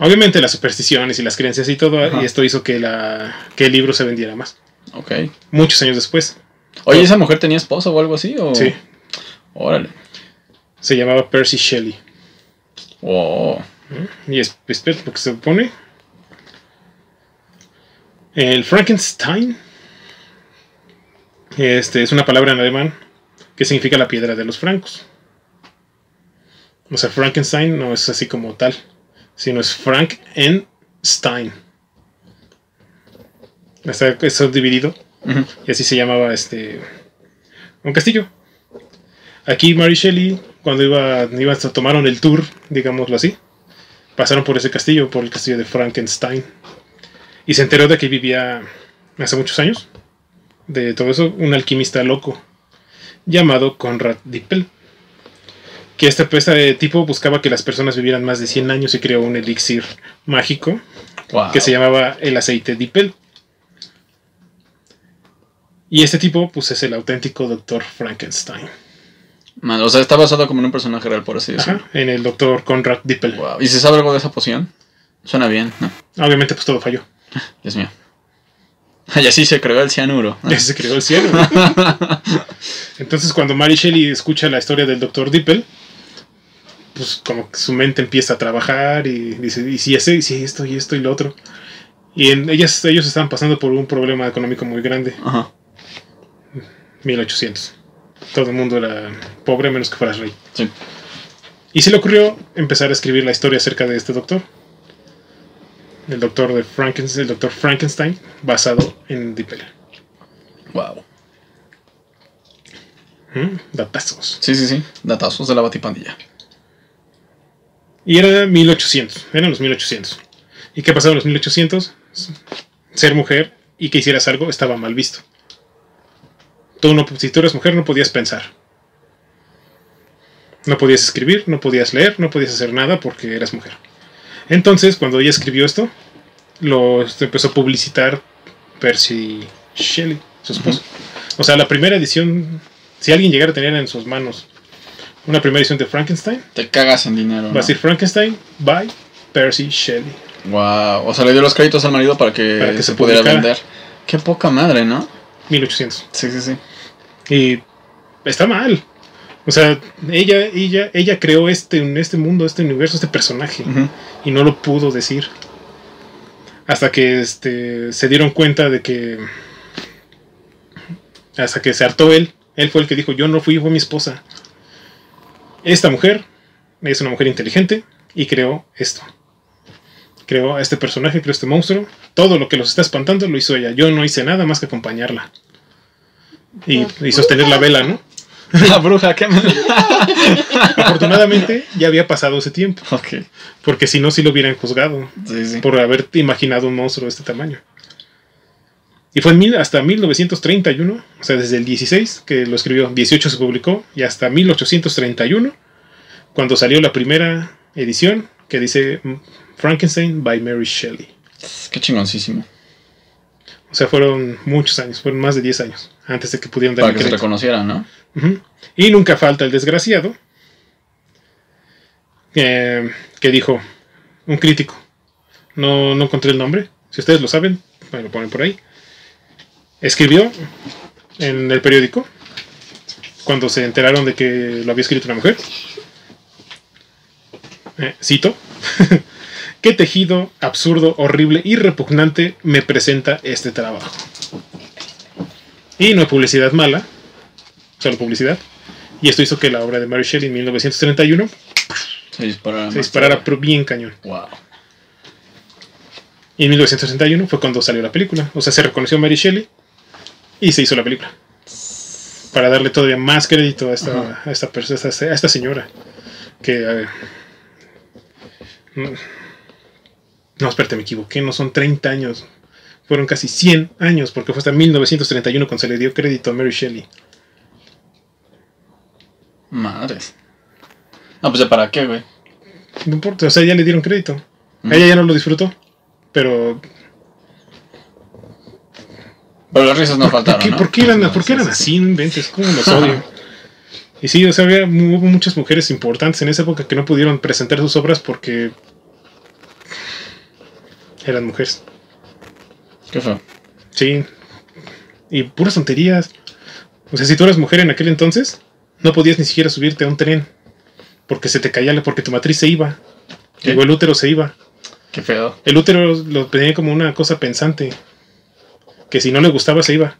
Obviamente las supersticiones y las creencias y todo, Ajá. y esto hizo que, la, que el libro se vendiera más. Ok. Muchos años después. Oye, ¿esa mujer tenía esposo o algo así? O... Sí. Órale. Se llamaba Percy Shelley. Wow. Y es, espera, porque se supone. El Frankenstein. Este es una palabra en alemán que significa la piedra de los francos. O sea, Frankenstein no es así como tal, sino es Frankenstein. Está eso dividido y así se llamaba este un castillo. Aquí Mary Shelley, cuando iba, iba tomaron el tour, digámoslo así, pasaron por ese castillo, por el castillo de Frankenstein, y se enteró de que vivía hace muchos años, de todo eso, un alquimista loco llamado Conrad Dippel. Que este, este tipo buscaba que las personas vivieran más de 100 años y creó un elixir mágico Wow. que se llamaba el aceite Dippel. Y este tipo, pues, es el auténtico Doctor Frankenstein. Man, o sea, está basado como en un personaje real, por así decirlo. Ajá, en el Doctor Conrad Dippel. Wow. ¿Y se sabe algo de esa poción? Suena bien, ¿no? Obviamente, pues todo falló. Dios mío. Y así se creó el cianuro. Ya se creó el cielo. Entonces, cuando Mary Shelley escucha la historia del Doctor Dippel, pues como que su mente empieza a trabajar y dice, y si ese, y si esto, y esto, y lo otro. Y en, ellas, ellos estaban pasando por un problema económico muy grande. Ajá. 1800. Todo el mundo era pobre menos que fueras rey. Sí. Y se le ocurrió empezar a escribir la historia acerca de este doctor. El doctor de Frankenstein, el doctor Frankenstein, basado en Dippel. Wow. ¿Mm? Datazos. Sí, sí, sí. Datazos de la batipandilla. Y era 1800, eran los 1800. ¿Y qué pasaba en los 1800? Ser mujer y que hicieras algo estaba mal visto. Tú no, si tú eras mujer no podías pensar. No podías escribir, no podías leer, no podías hacer nada porque eras mujer. Entonces, cuando ella escribió esto, lo empezó a publicitar Percy Shelley, su esposo. O sea, la primera edición, si alguien llegara a tener en sus manos una primera edición de Frankenstein, Te cagas en dinero. Va a decir Frankenstein by Percy Shelley. Wow. O sea, le dio los créditos al marido para que, Para que se, se pudiera vender. Qué poca madre, ¿no? 1800. Sí, sí, sí. Y está mal. O sea, ella, ella, ella creó este, este mundo, este universo, este personaje. Y no lo pudo decir. Hasta que este, se dieron cuenta de que. Hasta que se hartó él. Él fue el que dijo: Yo no fui, fue mi esposa. Esta mujer es una mujer inteligente y creó esto. Creó a este personaje, creó este monstruo. Todo lo que los está espantando lo hizo ella. Yo no hice nada más que acompañarla. Y, y sostener la vela, ¿no? La bruja, ¿qué me... Afortunadamente ya había pasado ese tiempo. Ok. Porque si no, sí lo hubieran juzgado. Sí, sí. por haber imaginado un monstruo de este tamaño. Y fue en mil- hasta 1931, o sea, desde el 16 que lo escribió, 18 se publicó, y hasta 1831, cuando salió la primera edición que dice Frankenstein by Mary Shelley. Qué chingoncísimo. O sea, fueron muchos años, fueron más de 10 años antes de que pudieran dar Para que se crédito. reconociera, ¿no? Y nunca falta el desgraciado eh, que dijo, un crítico, no, no encontré el nombre, si ustedes lo saben, me lo ponen por ahí, escribió en el periódico, cuando se enteraron de que lo había escrito una mujer, eh, cito, qué tejido absurdo, horrible y repugnante me presenta este trabajo. Y no hay publicidad mala, solo publicidad. Y esto hizo que la obra de Mary Shelley en 1931 Se disparara. se disparara pero bien cañón. Wow. Y en 1931 fue cuando salió la película. O sea, se reconoció a Mary Shelley y se hizo la película. Para darle todavía más crédito a esta, Ajá. a esta, a esta, a esta señora. Que... a ver, mm, no, espérate, me equivoqué. No son 30 años. Fueron casi 100 años porque fue hasta 1931 cuando se le dio crédito a Mary Shelley. Madres. No, pues ¿de para qué, güey? No importa, o sea, ya le dieron crédito. Mm. Ella ya no lo disfrutó. Pero, Pero las risas no ¿por, faltaron, qué, ¿no? por qué eran, No, por qué sí, eran sí, sí. así? No inventes, ¿cómo los odio? Y sí, o sea, había, hubo muchas mujeres importantes en esa época que no pudieron presentar sus obras porque eran mujeres. Qué feo. Sí. Y puras tonterías. O sea, si tú eras mujer en aquel entonces, no podías ni siquiera subirte a un tren. porque se te caía, la- porque tu matriz se iba. ¿Qué? O el útero se iba. Qué feo. El útero lo tenía como una cosa pensante. Que si no le gustaba se iba.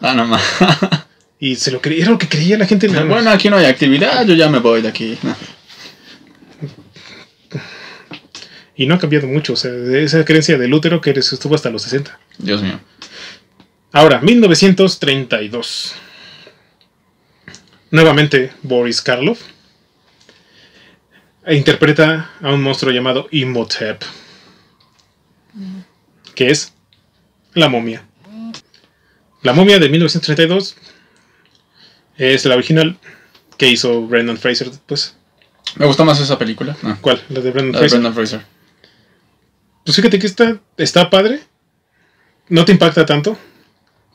Ah, no más. Y se lo creía, era lo que creía la gente. más. bueno, aquí no hay actividad, yo ya me voy de aquí. No. Y no ha cambiado mucho. O sea, de esa creencia del útero que estuvo hasta los 60. Dios mío. Ahora, 1932. Nuevamente Boris Karloff e interpreta a un monstruo llamado Imhotep, que es la momia. La momia de 1932 es la original que hizo Brendan Fraser después. Me gusta más esa película. No, ¿Cuál? La de Brendan la de Fraser. Brendan Fraser. Pues fíjate que está, está padre. No te impacta tanto.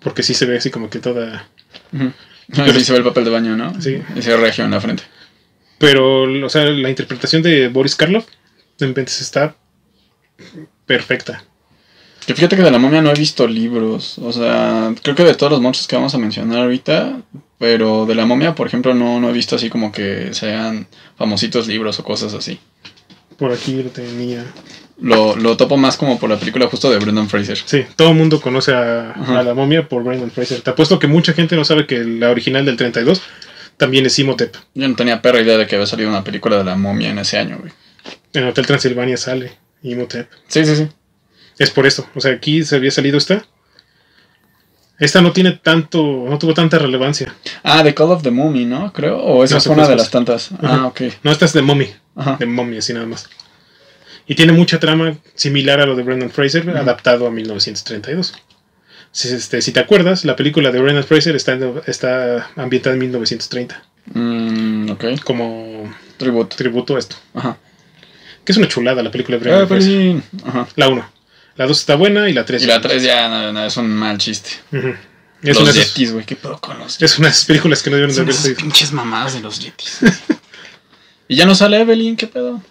Porque sí se ve así como que toda. Pero sí se ve el papel de baño, ¿no? Sí. Ese regio en la frente. Pero, o sea, la interpretación de Boris Karloff de repente está perfecta. Que fíjate que de la momia no he visto libros. O sea, creo que de todos los monstruos que vamos a mencionar ahorita. Pero de la momia, por ejemplo, no, no he visto así como que sean famositos libros o cosas así. Por aquí lo tenía. Lo, lo topo más como por la película justo de Brendan Fraser. Sí, todo el mundo conoce a, a la momia por Brendan Fraser. Te apuesto que mucha gente no sabe que la original del 32 también es Imhotep. Yo no tenía perra idea de que había salido una película de la momia en ese año, güey. En Hotel Transilvania sale Imhotep. Sí, sí, sí. Es por eso. O sea, aquí se había salido esta. Esta no tiene tanto, no tuvo tanta relevancia. Ah, The Call of the Mummy, ¿no? Creo. O esa No, fue una de las tantas. Ajá. Ah, ok. No, esta es de Mommy. Ajá. de momia, así nada más. Y tiene mucha trama similar a lo de Brendan Fraser, Ujú. adaptado a 1932. Si, este, si te acuerdas, la película de Brendan Fraser está, en- está ambientada en 1930, Mm, ok. como Tributo. tributo a esto. Ajá. Que es una chulada la película de Ah, Brendan Fraser. Ajá. La 1. La 2 está buena y la 3. Y la 3 ya no, no, es un mal chiste. Es, los Yetis, güey. ¿Qué pedo con los es una de esas películas que no debieron de haber esas pinches mamadas de los Yetis. y ya no sale Evelyn, ¿qué pedo?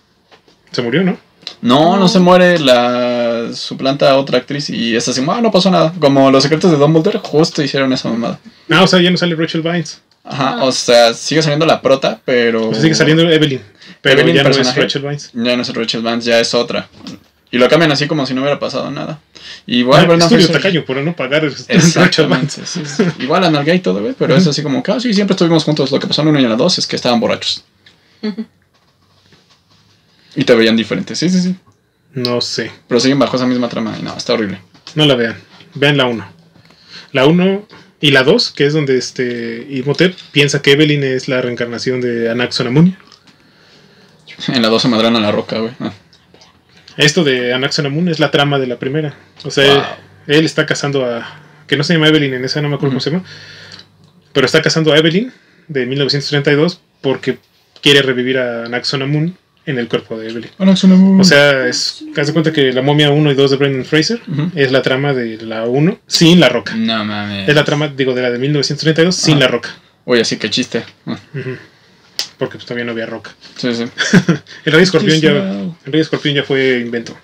Se murió, ¿no? No, no, No. se muere, la suplanta a otra actriz y es así, ah, no pasó nada. Como los secretos de Dumbledore, justo hicieron esa mamada. Ah, o sea, ya no sale Rachel Vines. Ajá, Ah. o sea, sigue saliendo la prota, pero... O sea, sigue saliendo Evelyn. Pero Evelyn, ya no es personaje. Rachel Vines. Ya no es Rachel Vance, ya es otra. Y lo cambian así como si no hubiera pasado nada. Igual, Ah, Brendan estudio Fraser- tacaño por no pagar. Exactamente. sí, sí. Igual analgué y todo, güey, pero es así como que, ah, sí, siempre estuvimos juntos. Lo que pasó en una y en la dos es que estaban borrachos. y te veían diferentes, sí, sí, sí. No sé. Pero siguen bajo esa misma trama y no, está horrible. No la vean. Vean la 1. La 1 y la 2, que es donde este Imhotep piensa que Evelyn es la reencarnación de Anaxonamun. En la dos se madran a la roca, güey. Ah. Esto de Anaxonamun es la trama de la primera. O sea, Wow. él, él está casando a. que no se llama Evelyn en esa, no me acuerdo Ujú. cómo se llama. Pero está casando a Evelyn de 1932 porque quiere revivir a Anaxonamun en el cuerpo de Evelyn. O sea, es. Haz de cuenta que la momia 1 y 2 de Brendan Fraser Ujú. es la trama de la 1 sin la roca. No mames. Es la trama, digo, de la de 1932 sin Ah. la roca. Oye, así que chiste. Ah, Ujú. Porque pues todavía no había roca. Sí, sí. El Rey Escorpión ya, el Rey Escorpión ya fue invento.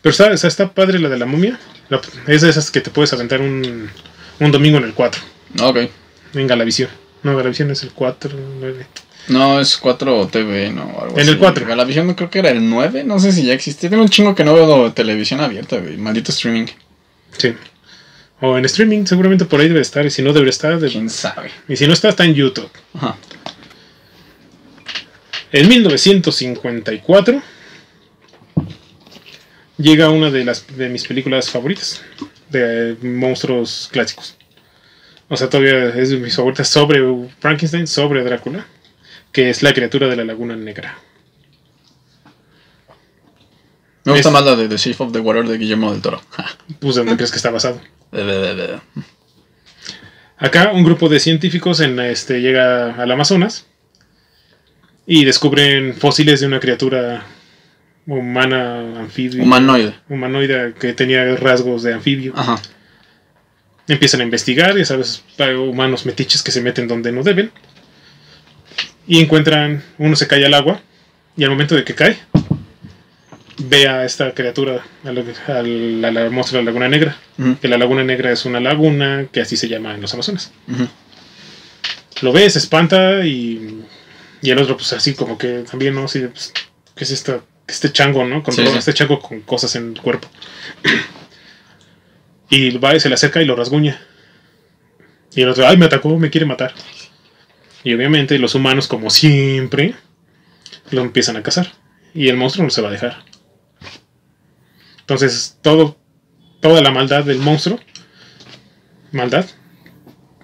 Pero está, o sea, está padre la de la momia. La- es de esas que te puedes aventar un, un domingo en el 4. Ok. En Galavisión. No, Galavisión es el 4, 9. No, es 4 TV, ¿no? Algo En el así. 4. La visión creo que era el 9, no sé si ya existía. Tengo un chingo que no veo televisión abierta, güey. Maldito streaming. Sí. O en streaming, seguramente por ahí debe estar. Y si no, debe estar. de- ¿Quién sabe? y si no está, está en YouTube. Ajá. En 1954 llega una de las de mis películas favoritas de monstruos clásicos. O sea, todavía es de mis favoritas sobre Frankenstein, sobre Drácula, que es la criatura de la Laguna Negra. Me gusta Es- más la de The Shape of the Water de Guillermo del Toro. Pues, ¿de dónde crees que está basado? Acá un grupo de científicos en este, llega al Amazonas y descubren fósiles de una criatura humana, anfibia, Humanoide. humanoide que tenía rasgos de anfibio. Ajá. Empiezan a investigar, ya sabes, hay humanos metiches que se meten donde no deben. Y encuentran, uno se cae al agua, y al momento de que cae, ve a esta criatura, a la, a la- la monstruo de la Laguna Negra. Que la Laguna Negra es una laguna que así se llama en los Amazonas. Lo ve, se espanta y Y el otro, pues así como que también, ¿no? Así de, pues, ¿qué es esta, este chango, ¿no? Con Sí, todo- sí. este chango con cosas en el cuerpo. Y va y se le acerca y lo rasguña. Y el otro, ay, me atacó, me quiere matar. Y obviamente los humanos, como siempre, lo empiezan a cazar. Y el monstruo no se va a dejar. Entonces, todo, toda la maldad del monstruo, maldad,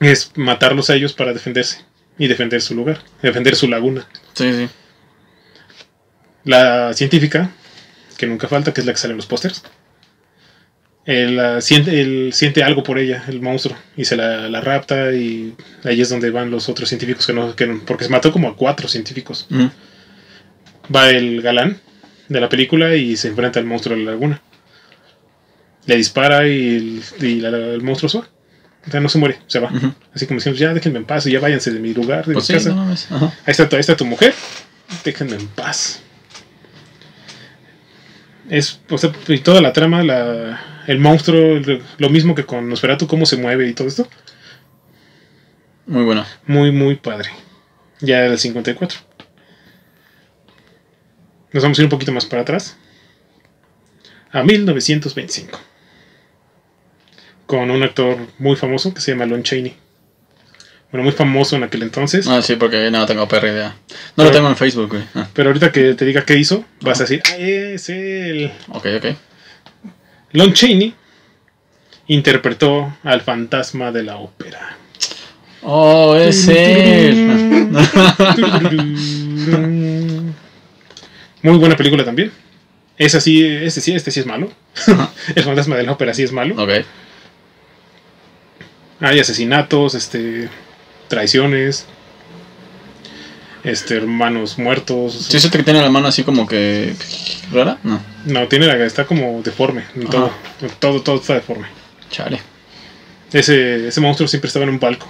es matarlos a ellos para defenderse. Y defender su lugar, defender su laguna. Sí, sí. La científica, que nunca falta, que es la que sale en los pósters, él, ah, siente, él siente algo por ella, el monstruo, y se la, la rapta y ahí es donde van los otros científicos que no, que no- porque se mató como a cuatro científicos. Va el galán de la película y se enfrenta al monstruo de la laguna. Le dispara y el, y la- el monstruo va. O sea, no se muere, se va. Así como decimos, ya déjenme en paz y ya váyanse de mi lugar, de Pues mi sí, casa. no. Ahí está, tu- ahí está tu mujer. Déjenme en paz. Es, o sea, y toda la trama, la, el monstruo, el- lo mismo que con Nosferatu, cómo se mueve y todo esto. Muy bueno. Muy, muy padre. Ya del 54. Nos vamos a ir un poquito más para atrás. A 1925. Con un actor muy famoso que se llama Lon Chaney. Bueno, muy famoso en aquel entonces. Ah, sí, porque no tengo perra idea. No lo tengo en Facebook, güey. Ah, Pero ahorita que te diga qué hizo, vas a decir, ah, es él. ok, ok. Lon Chaney interpretó al fantasma de la ópera. Oh, es él. Muy buena película también. Ese sí, este sí, este sí es malo. El fantasma de la ópera sí es malo. ok. Hay asesinatos, este, traiciones, este, hermanos muertos. Sí, siento que tiene la mano así como que. rara. No, No, tiene la, está como deforme. en. Todo, todo, todo está deforme. chale. Ese, ese monstruo siempre estaba en un palco.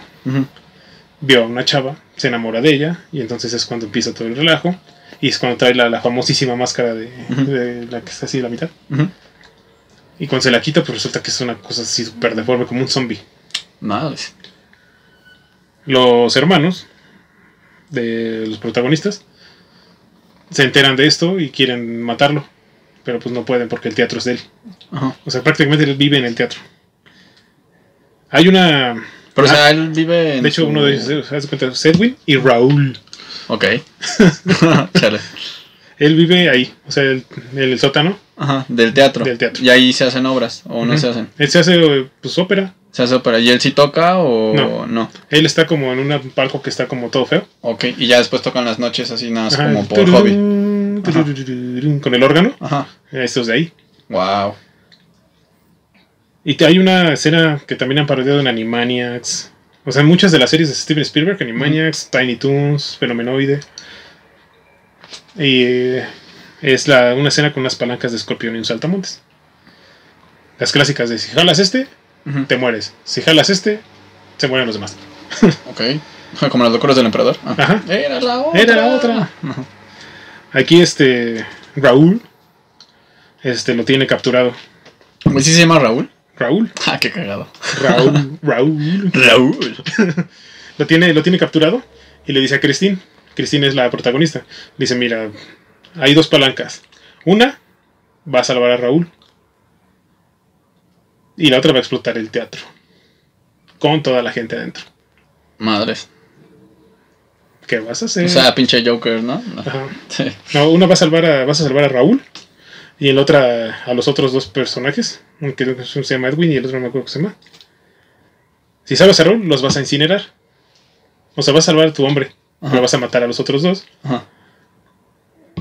Vio a una chava, se enamora de ella y entonces es cuando empieza todo el relajo y es cuando trae la, la famosísima máscara de, de la que está así a la mitad y cuando se la quita pues resulta que es una cosa así súper deforme como un zombie. Madres. Los hermanos de los protagonistas se enteran de esto y quieren matarlo pero pues no pueden porque el teatro es de él. Ajá. O sea, prácticamente él vive en el teatro. Hay una... Pero, o Ah, sea, él vive en. de hecho, su- uno de ellos, haz de cuenta, es Edwin y Raúl. Ok. chale. Él vive ahí, o sea, el- en el sótano. Ajá, del teatro. Del teatro. Y ahí se hacen obras, o no se hacen. Él se hace, eh, pues, ópera. Se hace ópera. ¿Y él sí toca o No. no? Él está como en un palco que está como todo feo. Ok. Y ya después tocan las noches así nada más Ajá. como por hobby. Con el órgano. Ajá. Estos de ahí. Wow. Y hay una escena que también han parodiado en Animaniacs. O sea, en muchas de las series de Steven Spielberg, Animaniacs, Tiny Toons, Fenomenoide. Y es la, una escena con unas palancas de escorpión y un saltamontes. Las clásicas de si jalas este, Te mueres. Si jalas este, se mueren los demás. Ok. Como las locuras del emperador. Ah. Ajá. Era la otra. Era la otra. Aquí este Raúl este lo tiene capturado. ¿Sí se llama Raúl? Raúl, Ah, qué cagado. Raúl, Raúl. Raúl. Lo tiene, lo tiene capturado y le dice a Christine. Christine es la protagonista. Dice, mira, hay dos palancas. Una va a salvar a Raúl. Y la otra va a explotar el teatro. Con toda la gente adentro. Madres. ¿Qué vas a hacer? O sea, pinche Joker, ¿no? No. Ajá. Sí. No, una va a salvar a, vas a salvar a Raúl y el otra a los otros dos personajes, uno que se llama Edwin y el otro no me acuerdo cómo se llama. Si salvas a Raúl, los vas a incinerar. O sea, vas a salvar a tu hombre, Ajá. pero vas a matar a los otros dos. Ajá.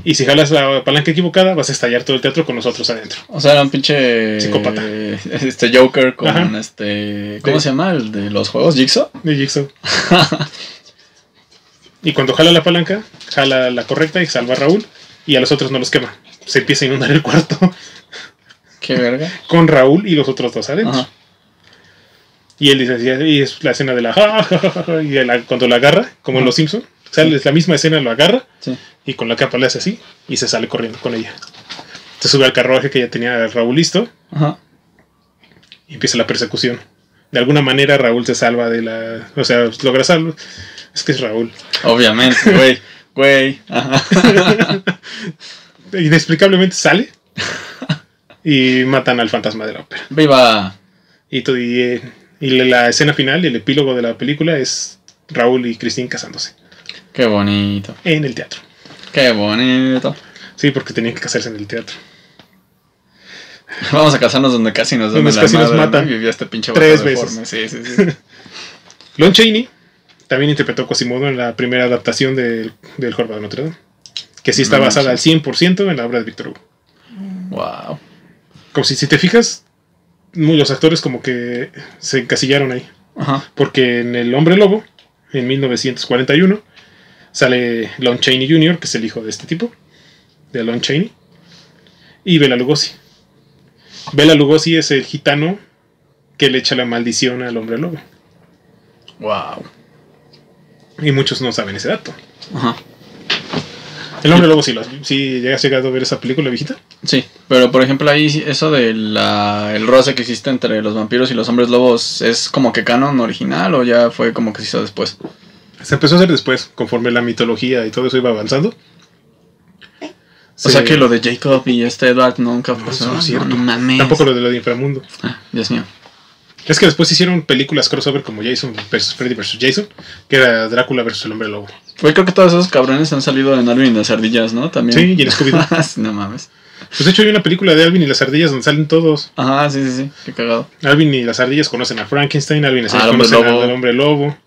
Y si jalas la palanca equivocada, vas a estallar todo el teatro con nosotros adentro. O sea, era un pinche. Psicópata. Este Joker con Ajá. este. ¿Cómo De- se llama? El de los juegos, Jigsaw. De Jigsaw. y cuando jala la palanca, jala la correcta y salva a Raúl. Y a los otros no los quema. Se empieza a inundar el cuarto Qué verga. con Raúl y los otros dos adentro. Ajá. Y él dice, y es la escena de la... y la- cuando la agarra, como en Los Simpsons, sale es la misma escena, lo agarra Sí. y con la capa le hace así y se sale corriendo con ella. Se sube al carruaje que ya tenía Raúl listo Ajá. y empieza la persecución. De alguna manera Raúl se salva de la... O sea, logra salvo. Es que es Raúl. Obviamente, güey. Güey. Inexplicablemente sale y matan al fantasma de la ópera. Viva. Y, y, eh, y la escena final, el epílogo de la película es Raúl y Christine casándose Qué bonito. en el teatro. Qué bonito. Sí, porque tenían que casarse en el teatro. Vamos a casarnos donde casi nos Donde casi nos matan. Y vivía este pinche Tres veces. Sí, sí, sí. Lon Chaney también interpretó a Quasimodo en la primera adaptación del, del Jorobado de Notre Dame, que sí está No basada al manches. 100% en la obra de Víctor Hugo. wow. Como si, si te fijas, los actores como que se encasillaron ahí. Ajá. Porque en El Hombre Lobo, en 1941, sale Lon Chaney Jr., que es el hijo de este tipo, de Lon Chaney, y Bela Lugosi. Bela Lugosi es el gitano que le echa la maldición al Hombre Lobo. Wow. Y muchos no saben ese dato. Ajá. El Hombre Lobo, si, lo has- si llegas llegado a ver esa película viejita. Sí, pero por ejemplo ahí eso de la, el roce que existe entre los vampiros y los hombres lobos es como que canon original o ya fue como que se hizo después. Se empezó a hacer después, conforme la mitología y todo eso iba avanzando. O Se- sea que lo de Jacob y este Edward nunca pasó. no es cierto. No, no mames. Tampoco lo de lo de inframundo. Ah, Dios mío. Es que después hicieron películas crossover como Jason vs. Freddy vs. Jason, que era Drácula vs. el Hombre Lobo. Güey, creo que todos esos cabrones han salido en Alvin y las ardillas, ¿no? También. Sí, y en Scooby-Doo. no mames. Pues de hecho hay una película de Alvin y las ardillas donde salen todos. Ajá, sí, sí, sí. Qué cagado. Alvin y las ardillas conocen a Frankenstein, Alvin y las Ah, ardillas conocen lobo. al Hombre Lobo.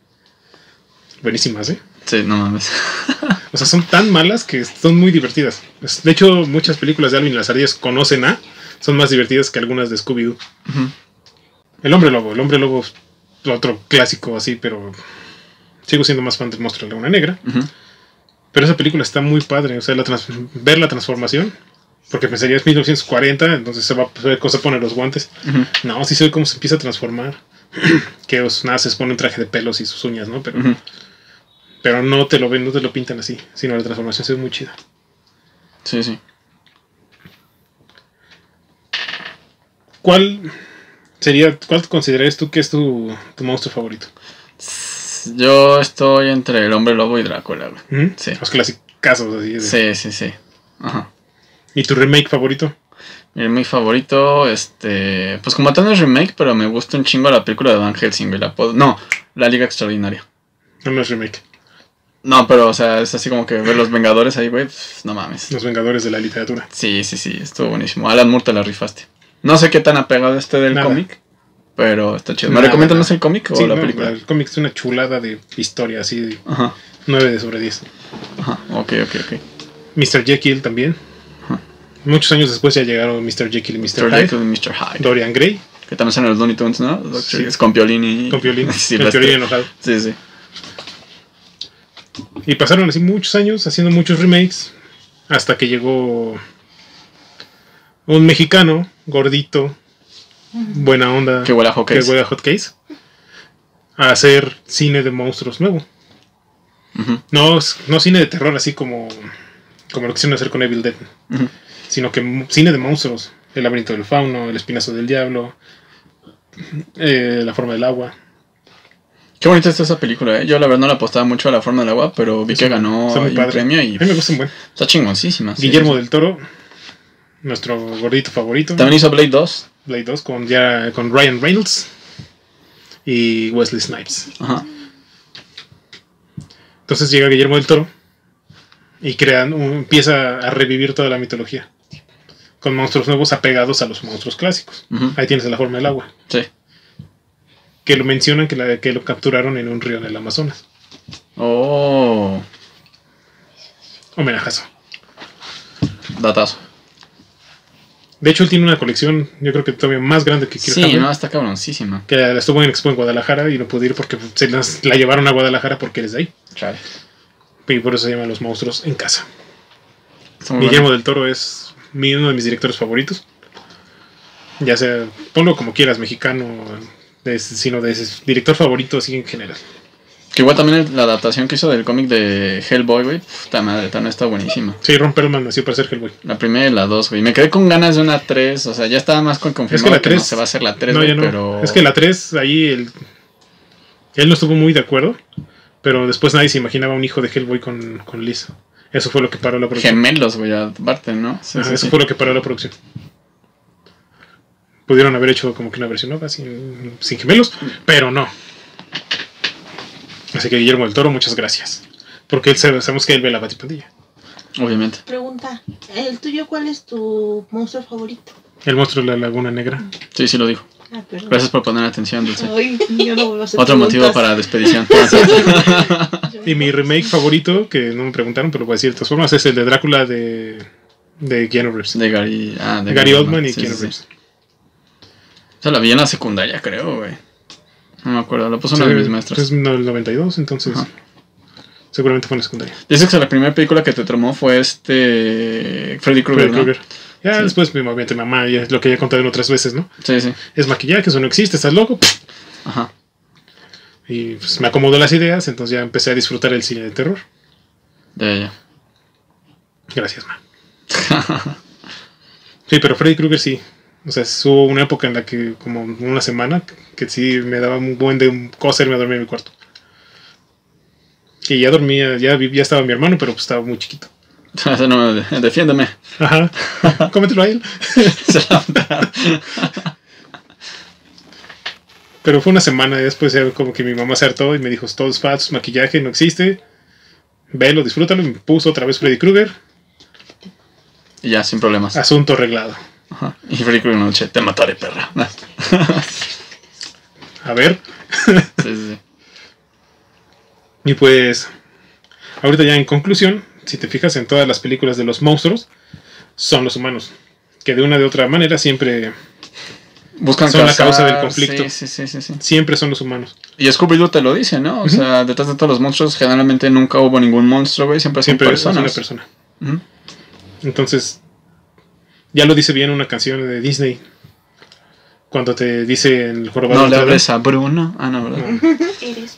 Buenísimas, ¿eh? Sí, no mames. O sea, son tan malas que son muy divertidas. De hecho, muchas películas de Alvin y las ardillas conocen a, son más divertidas que algunas de Scooby-Doo. El Hombre Lobo, el Hombre Lobo es otro clásico así, pero sigo siendo más fan del monstruo de la Laguna Negra. Pero esa película está muy padre, o sea, la ver la transformación, porque pensaría es 1940, entonces se va a ver cómo se pone los guantes. No, sí se ve cómo se empieza a transformar. que os nada, se pone un traje de pelos y sus uñas, ¿no? Pero. Pero no te lo ven, no te lo pintan así, sino la transformación ve muy chida. Sí, sí. ¿Cuál sería, cuál considerarías tú que es tu, tu monstruo favorito? Yo estoy entre el hombre lobo y Drácula, güey. ¿Mm? Sí. Los clásicos así. de- Sí, sí, sí. Ajá. ¿Y tu remake favorito? Mi favorito, este. Pues como tal no es remake, pero me gusta un chingo la película de Van Helsing, güey. La puedo- No, La Liga Extraordinaria. No, no es remake. No, pero, o sea, es así como que ver los Vengadores ahí, güey. pf, No mames. Los Vengadores de la literatura. Sí, sí, sí, estuvo buenísimo. Alan Moore te la rifaste. No sé qué tan apegado esté del cómic, pero está chido. ¿Me recomiendan más el cómic o Sí, la no, película? el cómic es una chulada de historia, así, de Ajá, 9 de sobre 10. ajá, ok, ok, ok. Mr. Jekyll también. Ajá. Muchos años después ya llegaron Mr. Jekyll y Mr. Mr. Hyde. Jekyll y Mr. Hyde. Dorian Gray, Que también son los Looney Tunes, ¿no? Sí. Es con Piolín y... con Piolín, Sí, el Piolín enojado. Sí, sí. Y pasaron así muchos años haciendo muchos remakes hasta que llegó un mexicano gordito, buena onda, Que huele a hotcakes. que huele a hot case, a hacer cine de monstruos nuevo. No, no cine de terror así como, como lo quisieron hacer con Evil Dead, sino que cine de monstruos. El laberinto del fauno, el espinazo del diablo, eh, la forma del agua. Qué bonita está esa película, ¿eh? Yo la verdad no la apostaba mucho a la forma del agua, pero vi que ganó un premio y A mí me gusta un buen. está chingoncísima. Guillermo sí, del Toro, nuestro gordito favorito. También hizo Blade 2. Blade 2 con, ya, con Ryan Reynolds y Wesley Snipes. Ajá. Entonces llega Guillermo del Toro y crean, un- empieza a revivir toda la mitología con monstruos nuevos apegados a los monstruos clásicos. Ahí tienes la forma del agua, Sí. Que lo mencionan que, la- que lo capturaron en un río en el Amazonas. Oh, Homenajazo. datazo. De hecho, él tiene una colección, yo creo que todavía más grande que Kirk Sí, Hammett, no, está cabroncísima. que la estuvo en Expo en Guadalajara y no pude ir porque se las- la llevaron a Guadalajara porque eres de ahí. Chale. Y por eso se llaman los monstruos en casa. Guillermo bueno. del Toro es uno de mis directores favoritos. Ya sea, ponlo como quieras, mexicano, de- sino de director favorito así en general. Que igual también la adaptación que hizo del cómic de Hellboy, güey. Puta madre, también está buenísima. Sí, Ron Perlman nació para ser Hellboy. La primera y la dos, güey. Me quedé con ganas de una 3. O sea, ya estaba más con confirmado Es que la que, 3 no se va a hacer la 3, no, güey, ya no. pero... Es que la 3, ahí el- él no estuvo muy de acuerdo Pero después nadie se imaginaba un hijo de Hellboy con, con Liz. Eso fue lo que paró la producción. Gemelos, güey, aparte, ¿no? Sí, Ajá, sí, eso sí. fue lo que paró la producción. Pudieron haber hecho como que una versión nueva sin, sin gemelos, pero no. Así que Guillermo del Toro, muchas gracias. Porque él sabe- sabemos que él ve la batipandilla. Obviamente. Pregunta, ¿el tuyo cuál es tu monstruo favorito? El monstruo de la Laguna Negra. Sí, sí lo dijo. Ah. Gracias por poner atención, Dulce. Ay, yo no vuelvo a hacer Otro motivo para despedición. Y mi remake favorito, que no me preguntaron, pero lo voy a decir de todas formas, es el de Drácula de, de Keanu Reeves. de Gary, ah, de Gary Oldman y Sí, Keanu sí, sí. O sea, la vi en la secundaria, creo, güey. No me acuerdo, la puso una Sí, de mis maestras. Es no, el 92, entonces Ajá. seguramente fue en la secundaria. Dices que la primera película que te traumó fue este. Freddy Krueger. Freddy ¿no? Krueger. Ya Sí. después, mi obviamente, mamá, ya es lo que ya he contado en otras veces, ¿no? Sí, sí. Es maquillaje, eso no existe, estás loco. Ajá. Y pues, me acomodó las ideas, entonces ya empecé a disfrutar el cine de terror. Ya, ya. Gracias, ma. Sí, pero Freddy Krueger sí. O sea, hubo una época en la que, como una semana, que sí me daba un buen de cosa irme a dormir en mi cuarto. Y ya dormía, ya, estaba mi hermano, pero pues estaba muy chiquito. No me- defiéndeme. Ajá. Cómetelo a él. Pero fue una semana y después ya como que mi mamá se hartó y me dijo, todo es falso, maquillaje no existe. Velo, disfrútalo. Y me puso otra vez Freddy Krueger. y ya, sin problemas. Asunto arreglado. Ajá. Y Freddy Krueger noche, te mataré, perra. A ver. sí, sí, sí. Y pues, ahorita ya en conclusión, si te fijas en todas las películas de los monstruos, son los humanos. Que de una de otra manera siempre, Buscan Son la cazar, causa del conflicto. Sí, sí, sí, siempre son los humanos. Y Scooby-Doo te lo dice, ¿no? O sea, detrás de todos los monstruos, generalmente nunca hubo ningún monstruo, güey. Siempre son Siempre personas. es una persona. Entonces, ya lo dice bien una canción de Disney. Cuando te dice en el jorobado No de le Notre Dame. hables a Bruno. Ah, no, ¿verdad?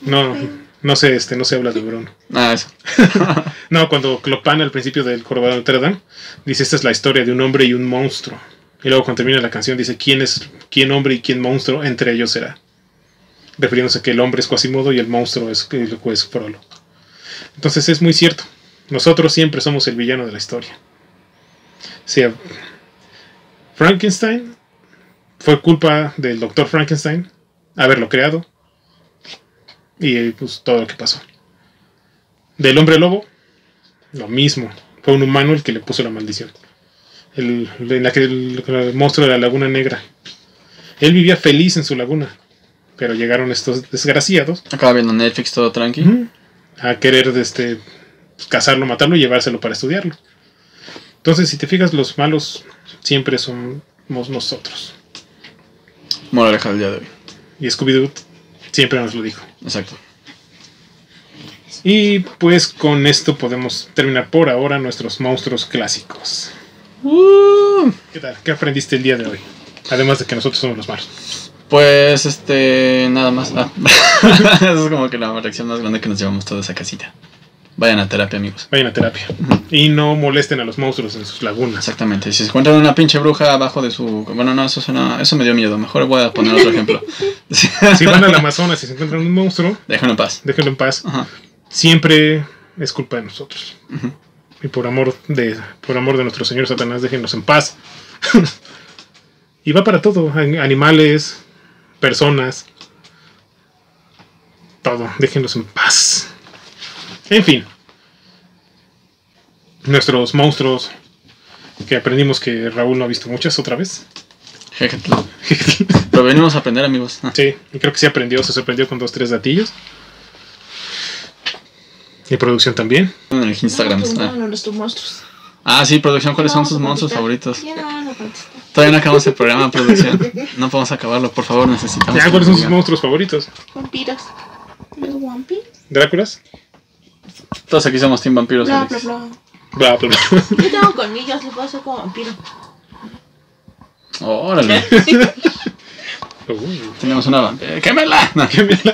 No, muy no sé, este, no se habla de Bruno. Ah, eso. No, cuando Clopan al principio del jorobado de Notre Dame dice esta es la historia de un hombre y un monstruo. Y luego cuando termina la canción dice quién es quién hombre y quién monstruo entre ellos será. Refiriéndose a que el hombre es Quasimodo y el monstruo es, es Frollo. Entonces es muy cierto. Nosotros siempre somos el villano de la historia. O sea, Frankenstein fue culpa del doctor Frankenstein haberlo creado y pues todo lo que pasó. Del hombre lobo, lo mismo. Fue un humano el que le puso la maldición. El, en la que el, el monstruo de la laguna negra. Él vivía feliz en su laguna. Pero llegaron estos desgraciados Acaba viendo Netflix todo tranqui. a querer este, cazarlo, matarlo y llevárselo para estudiarlo. Entonces, si te fijas, los malos siempre somos nosotros. Moraleja del día de hoy. Y Scooby-Doo siempre nos lo dijo. Exacto. Y pues con esto podemos terminar por ahora nuestros monstruos clásicos. ¿Qué tal? ¿Qué aprendiste el día de hoy? Además de que nosotros somos los malos. Pues, este, nada más. Ah. Es como que la reacción más grande que nos llevamos todos a casita. Vayan a terapia, amigos. Vayan a terapia. Y no molesten a los monstruos en sus lagunas. Exactamente. Si se encuentran una pinche bruja abajo de su. Bueno, no, eso suena. Eso me dio miedo. Mejor voy a poner otro ejemplo. Si van al Amazonas y se encuentran un monstruo, Déjenlo en paz. déjenlo en paz. Ajá. Siempre es culpa de nosotros. Y por amor de, por amor de nuestro Señor Satanás, déjenlos en paz. y va para todo. an- Animales, personas. Todo. Déjenlos en paz. En fin. Nuestros monstruos. Que aprendimos que Raúl no ha visto muchas otra vez. Pero venimos a aprender, amigos. Ah, Sí, y creo que sí aprendió, se sorprendió con dos, tres datillos. Y producción también. En el Instagram. No, Ah, no, nuestros monstruos. Ah, sí, producción. ¿Cuáles son sus monstruos favoritos? Ya no a. Todavía no acabamos el programa, producción. No podemos acabarlo. Por favor, necesitamos. Ya, ¿cuáles son sus monstruos favoritos? Vampiros. Los vampiros. ¿Dráculas? Todos aquí somos Team Vampiros. Bla, Alex. bla, bla. Bla, bla, bla. Yo tengo colmillos, le puedo hacer como vampiro. Órale. Uy, Tenemos una vampira. ¡Quémela! No. quémela.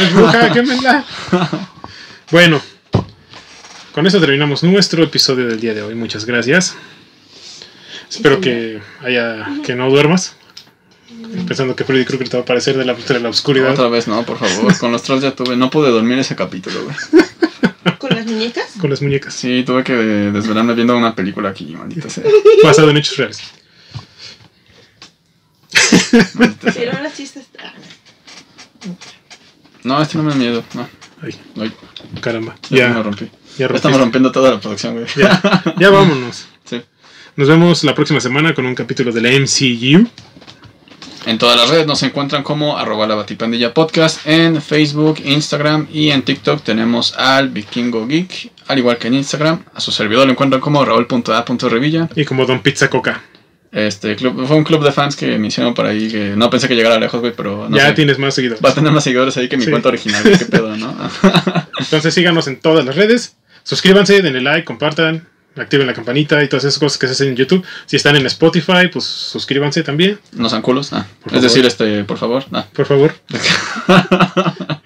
Es bruja, quémela. Bueno, con eso terminamos nuestro episodio del día de hoy. Muchas gracias. Espero que haya que no duermas. Pensando que Freddy Krueger te va a aparecer de la, de la oscuridad. Otra vez, no, por favor. Con los trolls ya tuve. No pude dormir ese capítulo, güey. ¿Con las muñecas? Con las muñecas. Sí, tuve que desvelarme viendo una película aquí, maldita sea. Basado en hechos reales. Pero ahora sí está. ah, No, este no me da miedo. No. Ay, Ay, caramba. ya, me Ya, rompí. ya estamos rompiendo toda la producción, güey. Ya, ya vámonos. Sí. Nos vemos la próxima semana con un capítulo de la MCU. En todas las redes nos encuentran como arroba la batipandilla podcast. En Facebook, Instagram y en TikTok tenemos al Vikingo Geek. Al igual que en Instagram, a su servidor lo encuentran como raúl.a.revilla. Y como Don Pizza Coca. Este club, fue un club de fans que me hicieron por ahí que no pensé que llegara lejos, güey, pero no ya sé. tienes más seguidores. Va a tener más seguidores ahí que mi Sí. cuenta original, qué pedo, ¿no? Entonces síganos en todas las redes. Suscríbanse, denle like, compartan, activen la campanita y todas esas cosas que se hacen en YouTube. Si están en Spotify, pues suscríbanse también, no sean culos, ah. Es favor. decir, este, por favor, ah. por favor.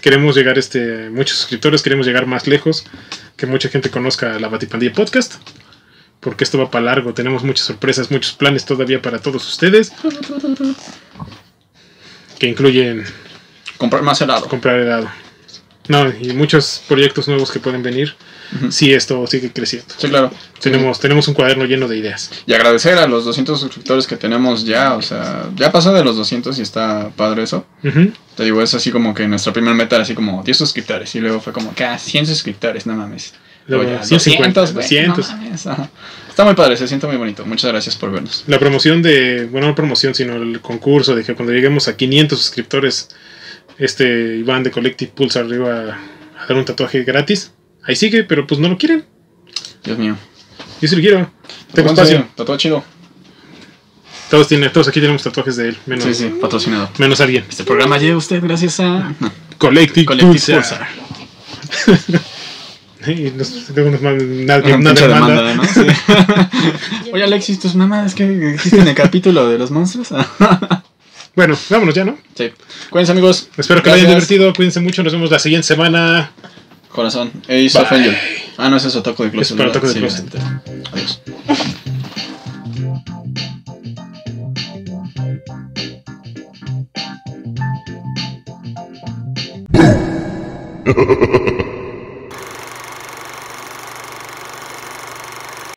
queremos llegar este muchos suscriptores, queremos llegar más lejos, que mucha gente conozca la Batipandilla Podcast. Porque esto va para largo, tenemos muchas sorpresas, muchos planes todavía para todos ustedes. Que incluyen Comprar más helado. comprar helado. No, y muchos proyectos nuevos que pueden venir Si esto sigue creciendo. Sí, claro. Tenemos, tenemos un cuaderno lleno de ideas. Y agradecer a los 200 suscriptores que tenemos ya, o sea, ya pasó de los 200 y está padre eso. Te digo, es así como que nuestra primera meta era así como 10 suscriptores y luego fue como que ah, 100 suscriptores, no mames. Luego ya 150, 200, güey, 200. no mames, ajá. Está muy padre, se siente muy bonito. Muchas gracias por vernos. La promoción de, bueno, no promoción, sino el concurso de que cuando lleguemos a 500 suscriptores, este Iván de Collective Pulsar iba a, a dar un tatuaje gratis. Ahí sigue, pero pues no lo quieren. Dios mío. Yo sí lo quiero. Tengo En espacio. Tatuado chido. Todos, tienen, todos aquí tenemos tatuajes de él, menos, Sí, sí, patrocinado. menos alguien. Este programa llega a usted gracias a no, Collective, Collective Pulsar. Pulsar. Y nos, luego nos mandan- nadie, Una nadie pinche manda. demanda, ¿no? Sí. Oye, Alexis, tus mamadas que dijiste en el capítulo de los monstruos. Bueno, vámonos ya, ¿no? sí. Cuídense, amigos. Espero que lo hayan Gracias. divertido. Cuídense mucho. Nos vemos la siguiente semana. Corazón. Ace of. Angel. Ah, no, ese es Otaku de Closet. Es para. Otaku de Sí, Closet. Adiós.